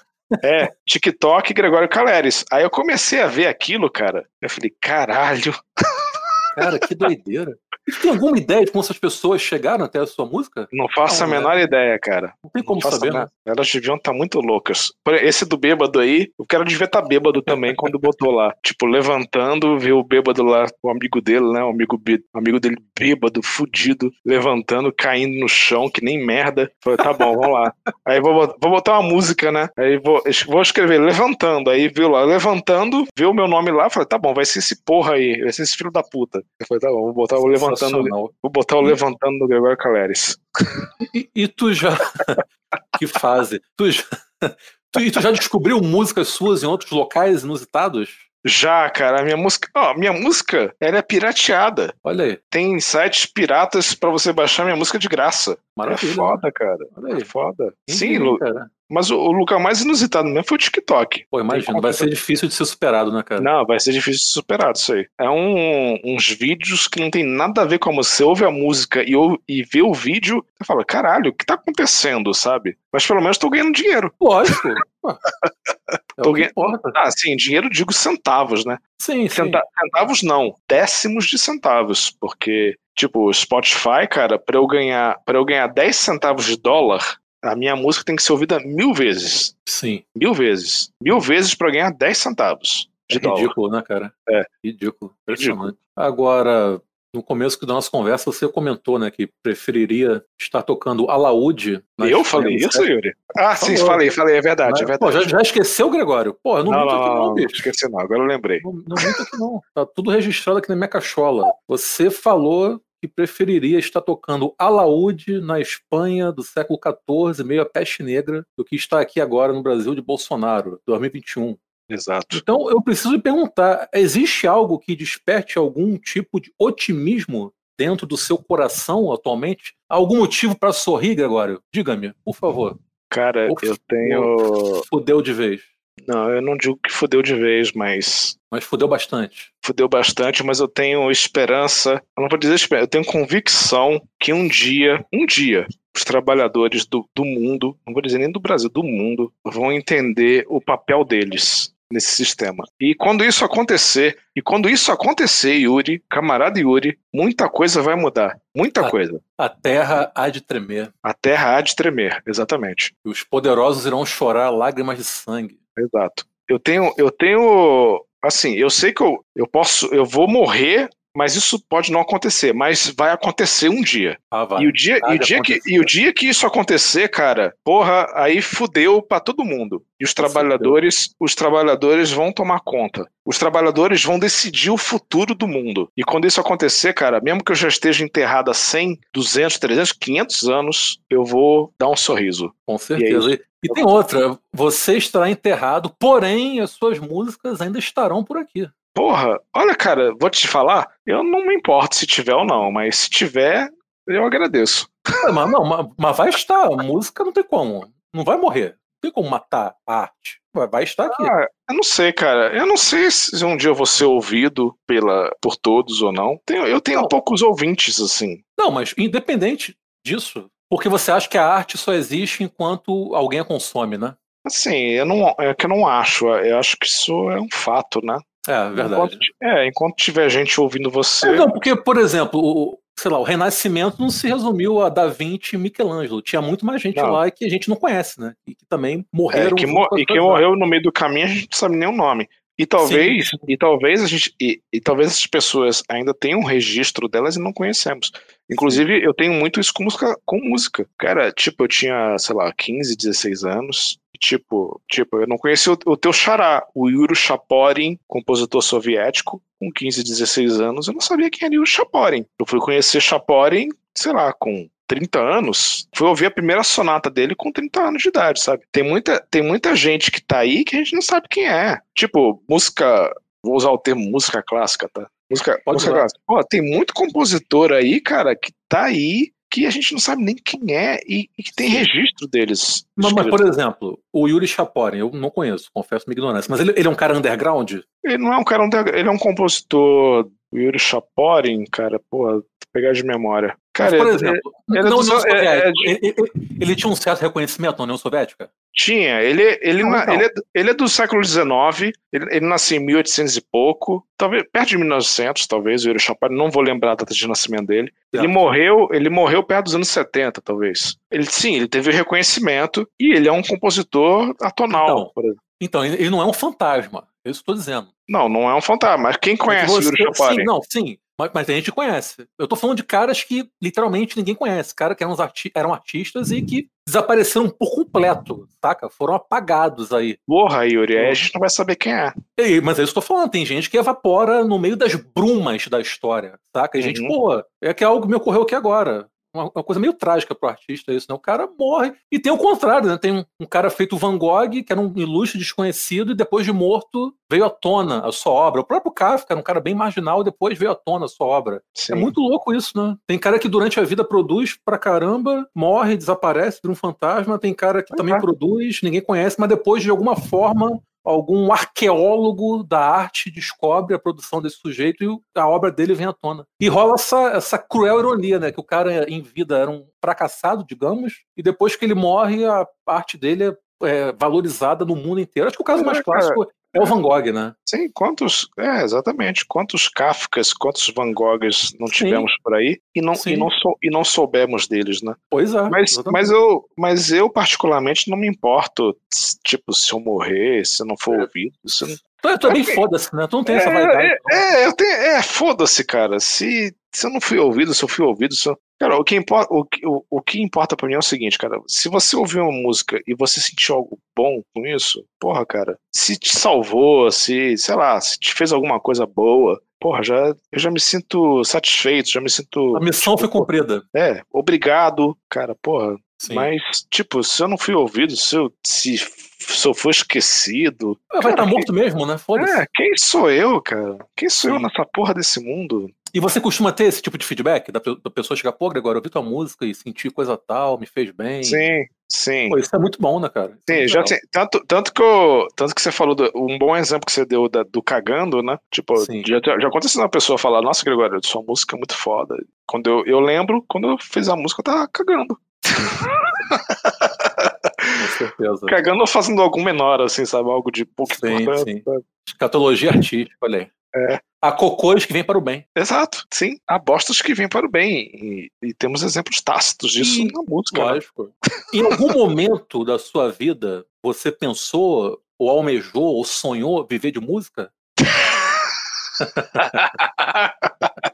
B: É, TikTok Gregório Caleres. Aí eu comecei a ver aquilo, cara. Eu falei, caralho.
A: Cara, que doideira. Tem alguma ideia de como essas pessoas chegaram até a sua música?
B: Não faço
A: Não,
B: a menor ideia, cara.
A: Não tem como
B: Não
A: saber, né?
B: Elas deviam estar muito loucas. Esse do bêbado aí, o cara devia estar bêbado também quando botou lá. Tipo, levantando, viu o bêbado lá, o amigo dele, né? O amigo, amigo dele bêbado, fudido, levantando, caindo no chão, que nem merda. Falei, tá bom, vamos lá. [laughs] Aí vou, vou botar uma música, né? Aí vou, vou escrever levantando. Aí viu lá, levantando, viu o meu nome lá. Falei, tá bom, vai ser esse porra aí, vai ser esse filho da puta. Eu falei, tá bom, vou botar o levantando.
A: Sensacional.
B: Vou botar o levantando do Gregório Caleres.
A: E, e tu já. [laughs] que fase. Tu já... [laughs] tu, e tu já descobriu músicas suas em outros locais inusitados?
B: Já, cara, a minha música. Ó, minha música, ela é pirateada.
A: Olha aí.
B: Tem sites piratas pra você baixar minha música de graça.
A: Maravilha.
B: É foda, cara.
A: Olha
B: É
A: aí.
B: foda.
A: Quem
B: Sim, Lu-
A: cara.
B: mas o, o lugar mais inusitado mesmo foi o TikTok.
A: Pô, imagina, vai ser difícil de ser superado, né, cara?
B: Não, vai ser difícil de superar isso aí. É um- uns vídeos que não tem nada a ver com a música. Você ouve a música e, ouve- e vê o vídeo, você fala, caralho, o que tá acontecendo, sabe? Mas pelo menos tô ganhando dinheiro.
A: Lógico. [laughs] É
B: Tô
A: o que
B: ganhando-
A: importa.
B: Ah, sim, dinheiro digo centavos, né?
A: Sim, sim.
B: Centa- centavos não, décimos de centavos, porque tipo, Spotify, cara, para eu ganhar, para eu ganhar 10 centavos de dólar, a minha música tem que ser ouvida mil vezes,
A: Sim.
B: mil vezes, mil vezes para ganhar 10 centavos de
A: É
B: dólar.
A: ridículo, né, cara?
B: É.
A: Ridículo. Impressionante. Agora, no começo da nossa conversa, você comentou, né, que preferiria estar tocando alaúde.
B: Eu falei
A: no
B: isso, Yuri? Ah, sim,
A: Falou.
B: falei, falei, é verdade, é
A: Mas, Pô,
B: verdade.
A: já, já esqueceu, Gregório? Pô, eu não,
B: não,
A: minto
B: não,
A: aqui
B: não,
A: não,
B: não,
A: bicho.
B: esqueci não, agora eu lembrei.
A: Não, não minto aqui não. Tá tudo registrado aqui na minha cachola. Você falou que preferiria estar tocando alaúde na Espanha do século XIV, meio a peste negra, do que estar aqui agora no Brasil de Bolsonaro, 2021.
B: Exato.
A: Então eu preciso perguntar: existe algo que desperte algum tipo de otimismo dentro do seu coração atualmente? Algum motivo para sorrir, Gregório? Diga-me, por favor.
B: Cara,
A: Ufa,
B: eu tenho.
A: Fudeu de vez.
B: Não, eu não digo que fudeu de vez, mas
A: Mas fudeu bastante.
B: fudeu bastante, mas eu tenho esperança, eu não vou dizer esperança, eu tenho convicção que um dia, um dia, os trabalhadores do, do mundo, não vou dizer nem do Brasil, do mundo, vão entender o papel deles nesse sistema. E quando isso acontecer, e quando isso acontecer, Yuri, camarada Yuri, muita coisa vai mudar. Muita
A: Ah.
B: coisa.
A: A terra há de tremer.
B: A terra há de tremer, exatamente.
A: E os poderosos irão chorar lágrimas de sangue.
B: Exato. Eu tenho, eu tenho, assim, eu sei que eu, eu posso, eu vou morrer, mas isso pode não acontecer, mas vai acontecer um dia.
A: Ah, vai.
B: E o dia, e o dia que, e o dia que isso acontecer, cara, porra, aí fudeu pra todo mundo. E os trabalhadores, os trabalhadores vão tomar conta. Os trabalhadores vão decidir o futuro do mundo. E quando isso acontecer, cara, mesmo que eu já esteja enterrado há 100, 200, 300, 500 anos, eu vou dar um sorriso.
A: Com certeza. E, e tem outra. Você estará enterrado, porém as suas músicas ainda estarão por aqui.
B: Porra, olha, cara, vou te falar, eu não me importo se tiver ou não, mas se tiver, eu agradeço.
A: Ah, Mas, não, mas, mas vai estar. A música não tem como. Não vai morrer. Não tem como matar a arte. Vai, vai estar aqui.
B: Ah, eu não sei, cara. Eu não sei se um dia eu vou ser ouvido pela, por todos ou não. Tenho- eu tenho
A: Não.
B: poucos ouvintes, assim.
A: Não, mas independente disso, porque você acha que a arte só existe enquanto alguém a consome, né?
B: Assim, eu não, é que eu não acho. Eu acho que isso é um fato, né?
A: É, verdade.
B: Enquanto, é, enquanto tiver gente ouvindo você.
A: É, não, porque, por exemplo, o, sei lá, o Renascimento não se resumiu a Da Vinci e Michelangelo. Tinha muito mais gente
B: Não.
A: lá que a gente não conhece, né? E que também
B: É,
A: morreram.
B: que
A: junto
B: mo- e que
A: outras
B: morreu no meio do caminho, a gente não sabe nem o nome. E talvez, e talvez a gente, e, e talvez essas pessoas ainda tenham um registro delas e não conhecemos. Inclusive, eu tenho muito isso com música, com música. Cara, tipo, eu tinha, sei lá, 15, 16 anos. Tipo, tipo, eu não conhecia o, o teu xará, o Yuri Chaporin, compositor soviético, com 15, 16 anos. Eu não sabia quem era Yuri Chaporin. Eu fui conhecer Chaporin, sei lá, com 30 anos, fui ouvir a primeira sonata dele com 30 anos de idade, sabe? Tem muita, tem muita gente que tá aí que a gente não sabe quem é. Tipo, música. Vou usar o termo música clássica, tá? Música,
A: Pode
B: música clássica. Pô, tem muito compositor aí, cara, que tá aí que a gente não sabe nem quem é e, e que tem registro deles.
A: Mas, mas, por exemplo, o Yuri Chaporin, eu não conheço, confesso minha ignorância, mas ele, ele é um cara underground?
B: Ele não é um cara, ele é um compositor. O Yuri Chaporin, cara, vou pegar de memória.
A: Cara, Mas, por exemplo, ele, na União Soviética, é, é, ele, ele, tinha um certo reconhecimento na União Soviética?
B: Tinha. Ele, ele, na, ele, é, ele é do século XIX, ele, ele nasceu em 1800 e pouco, talvez perto de 1900, talvez, o Chopin, não vou lembrar a data de nascimento dele. Ele morreu, ele morreu perto dos anos 70, talvez. Ele sim, ele teve reconhecimento e ele é um compositor atonal,
A: então, Então, ele não é um fantasma, é isso estou dizendo.
B: Não, não é um fantasma, mas quem conhece você, Yuri?
A: Sim, não, sim, mas, mas, a gente conhece. Eu tô falando de caras que literalmente ninguém conhece. Caras que eram, arti eram artistas e que desapareceram por completo, saca? Foram apagados aí.
B: Porra, Yuri, aí a gente não vai saber quem é.
A: E, mas é isso que eu tô falando. Tem gente que evapora no meio das brumas da história, saca? E uhum. gente, porra, é que é algo me ocorreu aqui agora uma, uma, coisa meio trágica pro artista isso, né? O cara morre. E tem o contrário, né? Tem um, um, cara feito Van Gogh, que era um ilustre desconhecido, e depois de morto veio à tona a sua obra. O próprio Kafka era um cara bem marginal, depois veio à tona a sua obra. É Sim. É muito louco isso, né? Tem cara que durante a vida produz pra caramba, morre, desaparece, vira um fantasma. Tem cara que também é. produz, ninguém conhece, mas depois de alguma forma algum arqueólogo da arte descobre a produção desse sujeito e a obra dele vem à tona. E rola essa, essa cruel ironia, né? Que o cara em vida era um fracassado, digamos, e depois que ele morre, a arte dele é, é valorizada no mundo inteiro. Acho que o caso mais clássico é o Van Gogh, né?
B: Sim, quantos. É, exatamente. Quantos Kafkas, quantos Van Goghs não tivemos Sim. por aí e não, e, não sou, e não soubemos deles, né?
A: Pois é.
B: Mas, mas, eu, mas eu, particularmente, não me importo, tipo, se eu morrer, se eu não for é. ouvido. Se eu,
A: Tu, tu é bem foda-se, né? Tu não tem é, essa vaidade.
B: É, é, eu tenho, é foda-se, cara. Se, se eu não fui ouvido, se eu fui ouvido, se eu... Cara, o que, importa, o, o, o que importa pra mim é o seguinte, cara. Se você ouvir uma música e você sentiu algo bom com isso, porra, cara, se te salvou, se, sei lá, se te fez alguma coisa boa, porra, já, eu já me sinto satisfeito, já me sinto.
A: A missão tipo, foi cumprida.
B: É, obrigado, cara, porra. Sim. Mas, tipo, se eu não fui ouvido, se eu se se eu for esquecido.
A: Ah, vai estar tá morto mesmo, né?
B: Foda-se. É, quem sou eu, cara? Quem sou Sim. eu nessa porra desse mundo?
A: E você costuma ter esse tipo de feedback? Da, pessoa chegar, pô, Gregório, eu ouvi tua música e senti coisa tal, me fez bem.
B: Sim, sim.
A: Pô, isso é muito bom, né, cara?
B: Isso sim, é já tem, tanto, tanto, que eu, tanto que você falou, do, um bom exemplo que você deu da, do cagando, né? Tipo, já, já aconteceu uma pessoa falar, nossa, Gregório, sua música é muito foda. Quando eu, eu lembro, quando eu fiz a música, eu tava cagando. [laughs]
A: Certeza.
B: Cagando ou fazendo algo menor, assim, sabe? Algo de pouco
A: sim, Sim. Escatologia artística, olha aí.
B: É.
A: Há cocôs que vêm para o bem.
B: Exato, sim. Há bostas que vêm para o bem. E, e temos exemplos tácitos disso sim, na música.
A: Né? Lógico. Em algum momento da sua vida, você pensou, ou almejou, ou sonhou viver de música? [laughs]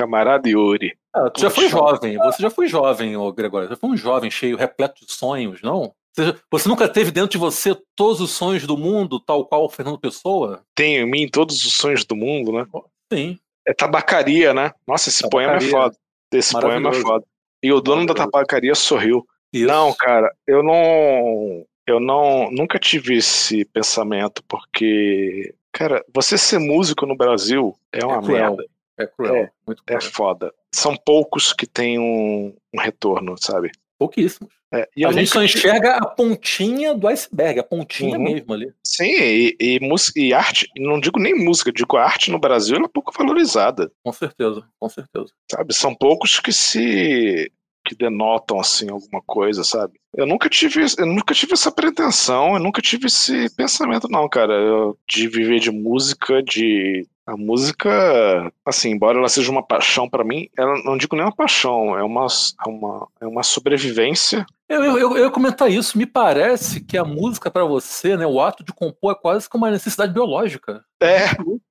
B: Camarada Yuri.
A: Ah, tu já foi jovem, você já foi jovem, ô Gregório. Você foi um jovem cheio, repleto de sonhos, não? Você, você nunca teve dentro de você todos os sonhos do mundo, tal qual o Fernando Pessoa?
B: Tenho em mim todos os sonhos do mundo, né?
A: Sim.
B: É tabacaria, né? Nossa, esse tabacaria. poema é foda. Esse poema é foda. E o dono da tabacaria sorriu. Isso. Não, cara, eu não. Eu não. Nunca tive esse pensamento, porque. Cara, você ser músico no Brasil é uma é merda.
A: É cruel. É,
B: muito é cruel. É foda. São poucos que têm um, um retorno, sabe?
A: Pouquíssimos. É, a gente só enxerga a pontinha do iceberg, a pontinha uhum. mesmo ali.
B: Sim, e, e, e, arte, não digo nem música, digo a arte no Brasil ela é pouco valorizada.
A: Com certeza, com certeza.
B: Sabe, são poucos que se que denotam assim alguma coisa, sabe? Eu nunca tive, eu nunca tive essa pretensão, eu nunca tive esse pensamento não, cara, eu, de viver de música, de a música, assim, embora ela seja uma paixão para mim, ela não digo nem uma paixão, é uma, é uma, é uma sobrevivência.
A: Eu, eu, eu, ia comentar isso. Me parece que a música para você, né, o ato de compor é quase que uma necessidade biológica.
B: É,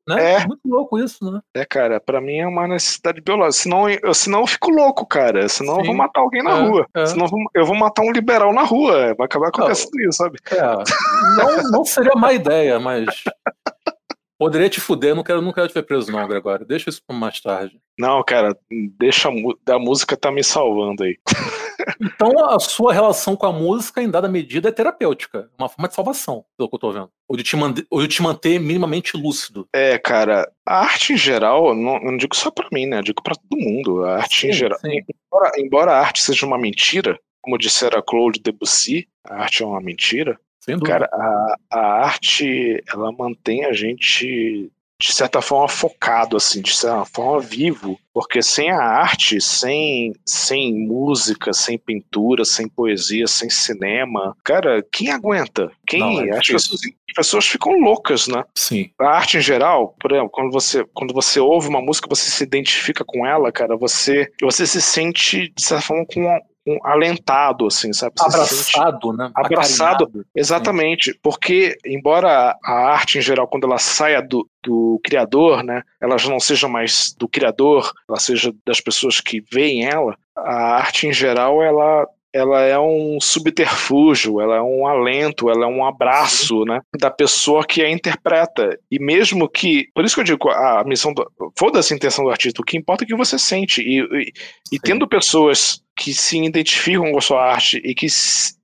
A: né? é. Muito louco isso, né?
B: É, cara, para mim é uma necessidade biológica. Senão eu, senão eu fico louco, cara. Senão Sim. eu vou matar alguém na é, rua. É. Senão eu vou, eu vou matar um liberal na rua. Vai acabar acontecendo não, isso, sabe?
A: É, não, não seria má ideia, mas Poderia te fuder, não quero, não quero te ver preso, não, Gregório. Deixa isso pra mais tarde.
B: Não, cara, deixa a, a música tá me salvando aí.
A: Então a sua relação com a música, em dada medida, é terapêutica. Uma forma de salvação, pelo que eu tô vendo. Ou de te, manter, ou de te manter minimamente lúcido.
B: É, cara, a arte em geral, não, não digo só pra mim, né? Eu digo pra todo mundo. A arte sim, em geral. Embora, embora a arte seja uma mentira, como dissera Claude Debussy, a arte é uma mentira. Cara, a, a arte, ela mantém a gente de certa forma focado, assim, de certa forma vivo, porque sem a arte, sem, sem música, sem pintura, sem poesia, sem cinema, cara, quem aguenta? Quem? Não, é as pessoas ficam loucas, né?
A: Sim.
B: A arte em geral, por exemplo, quando você, quando você ouve uma música, você se identifica com ela, cara, você, você se sente, de certa forma, com um, alentado, assim, sabe?
A: Você abraçado, né?
B: Abraçado, Acarinhado. exatamente. Sim. Porque, embora a arte em geral, quando ela saia do, do criador, né, ela já não seja mais do criador, ela seja das pessoas que veem ela, a arte em geral, ela ela é um subterfúgio, ela é um alento, ela é um abraço, né, da pessoa que a interpreta. E mesmo que, por isso que eu digo, a missão do, foda-se a intenção do artista, o que importa é o que você sente. E, e, e tendo pessoas que se identificam com a sua arte e que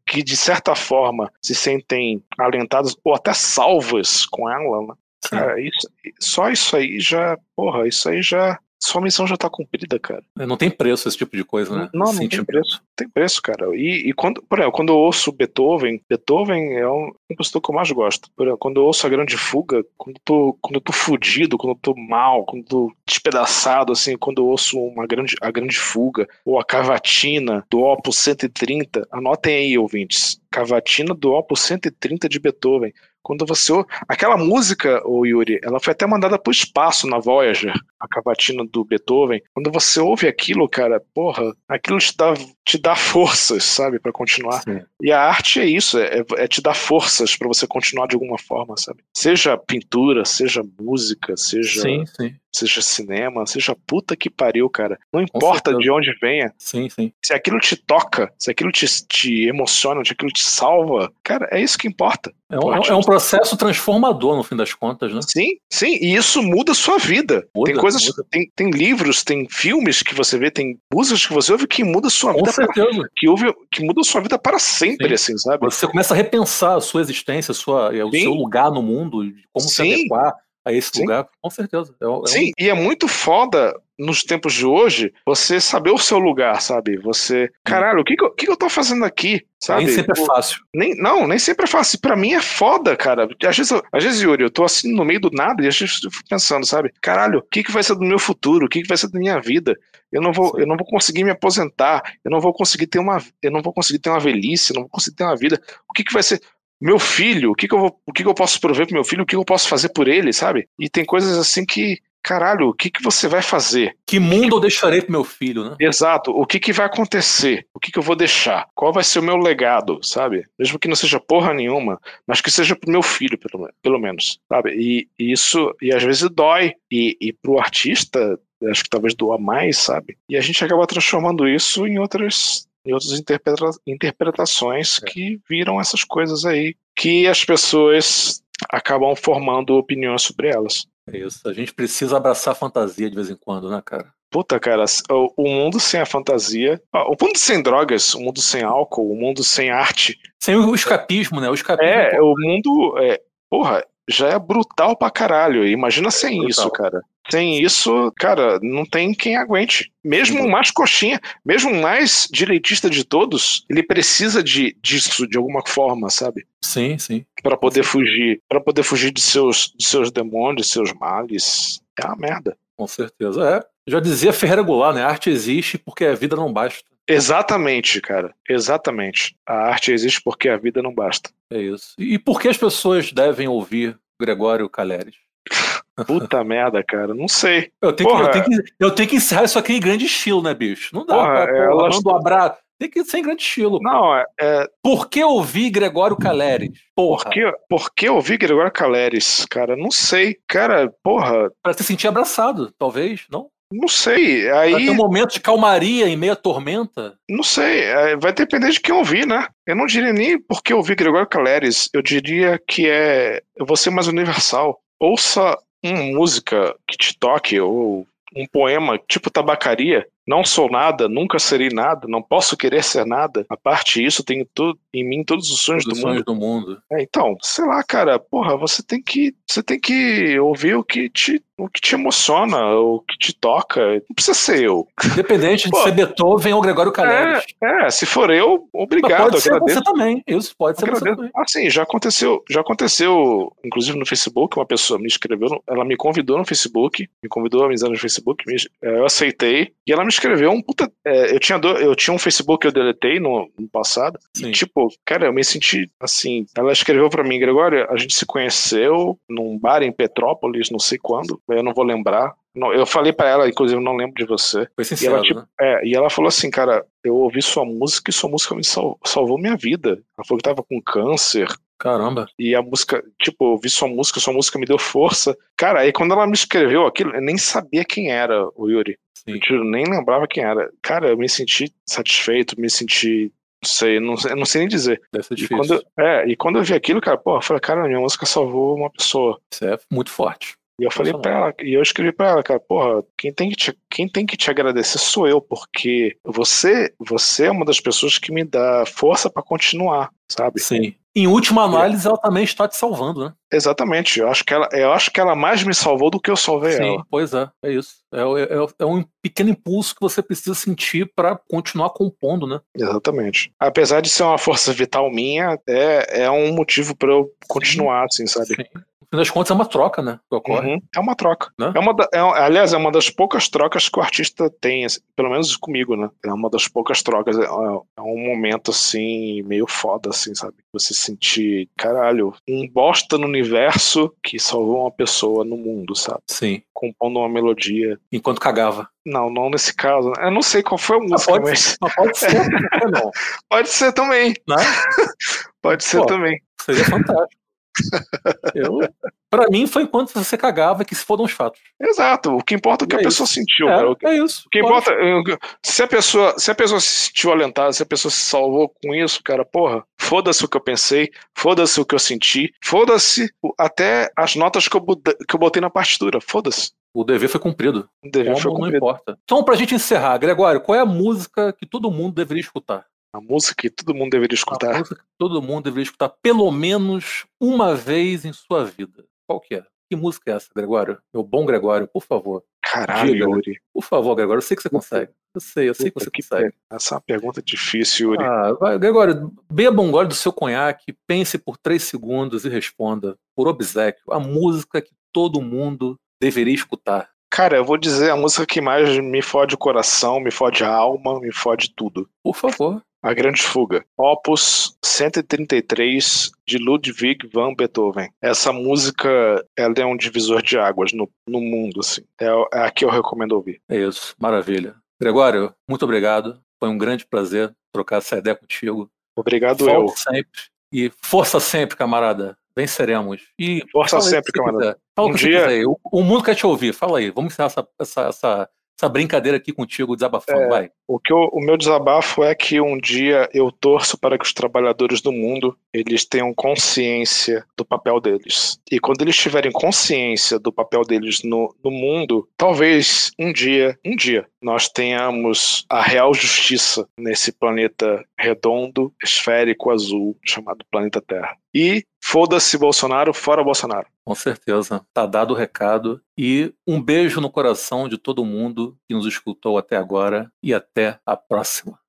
B: que de certa forma se sentem alentadas ou até salvas com ela, né? Cara, isso, só isso aí já, porra, isso aí já sua missão já tá cumprida, cara.
A: É, não tem preço esse tipo de coisa, né?
B: Não, não tem tipo preço. Tem preço, cara. E, e quando, por exemplo, quando eu ouço Beethoven, Beethoven é um compositor que eu mais gosto. Por exemplo, quando eu ouço a Grande Fuga, quando eu tô, quando eu tô fudido, quando eu tô mal, quando eu tô despedaçado, assim, quando eu ouço uma grande, a Grande Fuga, ou a Cavatina do Opus 130, anotem aí, ouvintes. Cavatina do Opus 130 de Beethoven. Quando você ouve... Aquela música, o Yuri, ela foi até mandada para o espaço na Voyager, a cavatina do Beethoven. Quando você ouve aquilo, cara, porra, aquilo te dá, te dá forças, sabe, para continuar. Sim. E a arte é isso, é, é te dar forças para você continuar de alguma forma, sabe? Seja pintura, seja música, seja.
A: Sim, sim
B: seja cinema, seja puta que pariu, cara. Não importa de onde venha.
A: Sim, sim.
B: Se aquilo te toca, se aquilo te, te emociona, se aquilo te salva, cara, é isso que importa.
A: É um, é um, processo transformador, no fim das contas, né?
B: Sim, sim, e isso muda a sua vida. Muda, tem coisas. Tem, tem livros, tem filmes que você vê, tem músicas que você ouve que muda a sua
A: Com
B: vida.
A: certeza. Para,
B: que, ouve, que muda a sua vida para sempre, sim. assim, sabe?
A: Você começa a repensar a sua existência, a sua, o sim. seu lugar no mundo, como sim. se adequar a esse Sim. lugar, com certeza. É, é
B: Sim, um... e é muito foda nos tempos de hoje você saber o seu lugar, sabe? Você, caralho, o que, que, eu, que, que eu tô fazendo aqui? Sabe?
A: Nem sempre é fácil.
B: Nem, não, nem sempre é fácil. Pra mim é foda, cara. Às vezes, às vezes, Yuri, eu tô assim no meio do nada e às vezes eu fico pensando, sabe? Caralho, o que, que vai ser do meu futuro? O que, que vai ser da minha vida? Eu não vou, eu não vou conseguir me aposentar. Eu não vou conseguir ter uma, eu não vou conseguir ter uma velhice. Eu não vou conseguir ter uma vida. O que, que vai ser? Meu filho, o que, que eu vou, o que, que eu posso prover pro meu filho, o que, que eu posso fazer por ele, sabe? E tem coisas assim que, caralho, o que, que você vai fazer?
A: Que mundo eu deixarei pro meu filho, né?
B: Exato. O que, que vai acontecer? O que, que eu vou deixar? Qual vai ser o meu legado, sabe? Mesmo que não seja porra nenhuma, mas que seja pro meu filho, pelo, pelo menos, sabe? E, e isso, e às vezes dói. E, e pro artista, acho que talvez doa mais, sabe? E a gente acaba transformando isso em outras e outras interpreta interpretações é. que viram essas coisas aí, que as pessoas acabam formando opiniões sobre elas.
A: É isso. A gente precisa abraçar a fantasia de vez em quando, né, cara?
B: Puta, cara, o mundo sem a fantasia, o mundo sem drogas, o mundo sem álcool, o mundo sem arte.
A: Sem o escapismo, né? O escapismo.
B: É, o mundo. É, porra, já é brutal pra caralho. Imagina sem é isso, cara. Sem isso, cara, não tem quem aguente. Mesmo o mais coxinha, mesmo o mais direitista de todos, ele precisa de, disso de alguma forma, sabe?
A: Sim, sim.
B: Para poder fugir, para poder fugir de seus, de seus demônios, de seus males. É uma merda.
A: Com certeza. É. Já dizia Ferreira Goulart, né? A arte existe porque a vida não basta.
B: Exatamente, cara. Exatamente. A arte existe porque a vida não basta.
A: É isso. E por que as pessoas devem ouvir Gregório Caleres? [laughs]
B: Puta merda, cara. Não sei.
A: Eu tenho, que, eu, tenho que, eu tenho que encerrar isso aqui em grande estilo, né, bicho? Não dá
B: Porra, pra, elas...
A: um abraço. Tem que ser em grande estilo.
B: Não, é. é...
A: Por que ouvir Gregório Caleres?
B: Porra. Por que, por que ouvir Gregório Caleres, cara? Não sei. Cara, porra.
A: Pra se sentir abraçado, talvez, não?
B: Não sei. Aí... Vai
A: ter um momento de calmaria em meio à tormenta?
B: Não sei. É, vai depender de quem ouvir, né? Eu não diria nem porque ouvir Gregório Caleres. Eu diria que é. Eu vou ser mais universal. Ouça uma música que te toque, ou um poema tipo tabacaria, não sou nada, nunca serei nada, não posso querer ser nada. A parte disso, tenho tudo em mim todos os sonhos
A: Todos
B: do
A: os
B: mundo.
A: sonhos do mundo.
B: É, então, sei lá, cara, porra, você tem que, você tem que ouvir o que te, o que te emociona, o que te toca. Não precisa ser eu.
A: Independente de ser Beethoven ou Gregório Calheres.
B: É, se for eu,
A: Mas
B: obrigado,
A: pode ser
B: agradeço.
A: você também. Isso pode ser você
B: Agradeço.
A: também.
B: Assim, já aconteceu, já aconteceu, inclusive no Facebook, uma pessoa me escreveu, ela me convidou no Facebook, me convidou a amizade no Facebook, eh, eu aceitei, e ela me escreveu um puta. eh, eu, tinha do- eu tinha um Facebook que eu deletei no, no passado,
A: Sim.
B: e tipo, cara, eu me senti assim. Ela escreveu pra mim, Gregório, a gente se conheceu num bar em Petrópolis, não sei quando, eu não vou lembrar. Não, eu falei pra ela, inclusive, eu não lembro de você.
A: Foi
B: E
A: sincero,
B: ela, tipo,
A: né?
B: é, e ela falou assim, cara, eu ouvi sua música e sua música me sal- salvou minha vida. Ela falou que tava com câncer.
A: Caramba.
B: E a música, tipo, eu ouvi sua música, sua música me deu força. Cara, aí quando ela me escreveu aquilo, eu nem sabia quem era o Yuri.
A: Sim.
B: Eu nem lembrava quem era. Cara, eu me senti satisfeito, me senti. Não sei, não, sei- não sei nem dizer.
A: Deve ser
B: E
A: difícil.
B: quando, é, e quando eu vi aquilo, cara, pô, eu falei, cara, minha música salvou uma pessoa.
A: Isso é muito forte.
B: E eu falei pra ela, e eu escrevi pra ela, cara, porra, quem tem que te, quem tem que te agradecer sou eu, porque você, você é uma das pessoas que me dá força pra continuar, sabe?
A: Sim. Em última análise, ela também está te salvando, né?
B: Exatamente. Eu acho que ela, eu acho que ela mais me salvou do que eu salvei
A: Sim,
B: ela.
A: pois é, é isso. É, é- é um pequeno impulso que você precisa sentir para continuar compondo, né?
B: Exatamente. Apesar de ser uma força vital minha, é, é um motivo pra eu continuar, assim, sabe?
A: Sim. No fim das contas, é uma troca, né? Que ocorre.
B: Uhum. É uma troca.
A: Né?
B: É uma da- é- aliás, é uma das poucas trocas que o artista tem, assim, pelo menos comigo, né? É uma das poucas trocas. É, é um momento, assim, meio foda, assim, sabe? Você sentir, caralho, um bosta no universo que salvou uma pessoa no mundo, sabe?
A: Sim.
B: Compondo uma melodia.
A: Enquanto cagava.
B: Não, não nesse caso. Eu não sei qual foi a música,
A: pode
B: mas
A: pode ser, não?
B: pode ser [laughs] também.
A: Né? [laughs]
B: Pode ser
A: Pô.
B: também.
A: Seria fantástico. Eu, pra mim, foi enquanto você cagava que se foram os fatos.
B: Exato. O que importa é o que
A: É
B: a pessoa sentiu. O que-
A: É, é isso.
B: O que
A: Pode.
B: importa, eu- se a pessoa, se a pessoa se sentiu alentada, se a pessoa se salvou com isso, cara, porra, foda-se o que eu pensei, foda-se o que eu senti, foda-se até as notas que eu, botei- que eu botei na partitura, foda-se.
A: O dever foi cumprido.
B: O dever
A: Como
B: foi
A: não
B: cumprido.
A: importa. Então, pra gente encerrar, Gregório, qual é a música que todo mundo deveria escutar?
B: A música que todo mundo deveria
A: A
B: escutar.
A: música que todo mundo deveria escutar pelo menos uma vez em sua vida. Qual que é? Que música é essa, Gregório? Meu bom Gregório, por favor.
B: Caralho,
A: Diga.
B: Yuri.
A: Por favor, Gregório, eu sei que você consegue. Eu sei, eu sei que
B: Puta
A: você
B: que
A: consegue.
B: pariu. Essa é uma pergunta difícil, Yuri.
A: Ah, vai, Gregório, beba um gole do seu conhaque, pense por três segundos e responda, por obsequio, a música que todo mundo deveria escutar.
B: Cara, eu vou dizer a música que mais me fode o coração, me fode a alma, me fode tudo.
A: Por favor.
B: A Grande Fuga. Opus 133 de Ludwig van Beethoven. Essa música, ela é um divisor de águas no, no mundo, assim. É, é a que eu recomendo ouvir.
A: É isso, maravilha. Gregório, muito obrigado. Foi um grande prazer trocar essa ideia contigo.
B: Obrigado eu.
A: Volte sempre. E força sempre, camarada. Venceremos. E
B: Força sempre, camarada.
A: quiser. Fala
B: Um
A: o
B: dia-
A: quiser. O, o mundo quer te ouvir. Fala aí. Vamos encerrar essa, essa, essa, essa brincadeira aqui contigo, desabafando.
B: É.
A: Vai.
B: O, que eu- o meu desabafo é que um dia eu torço para que os trabalhadores do mundo eles tenham consciência do papel deles. E quando eles tiverem consciência do papel deles no, no mundo, talvez um dia, um dia, nós tenhamos a real justiça nesse planeta redondo, esférico, azul, chamado planeta Terra. E foda-se Bolsonaro, fora Bolsonaro.
A: Com certeza. Tá dado o recado. E um beijo no coração de todo mundo que nos escutou até agora. E até a próxima.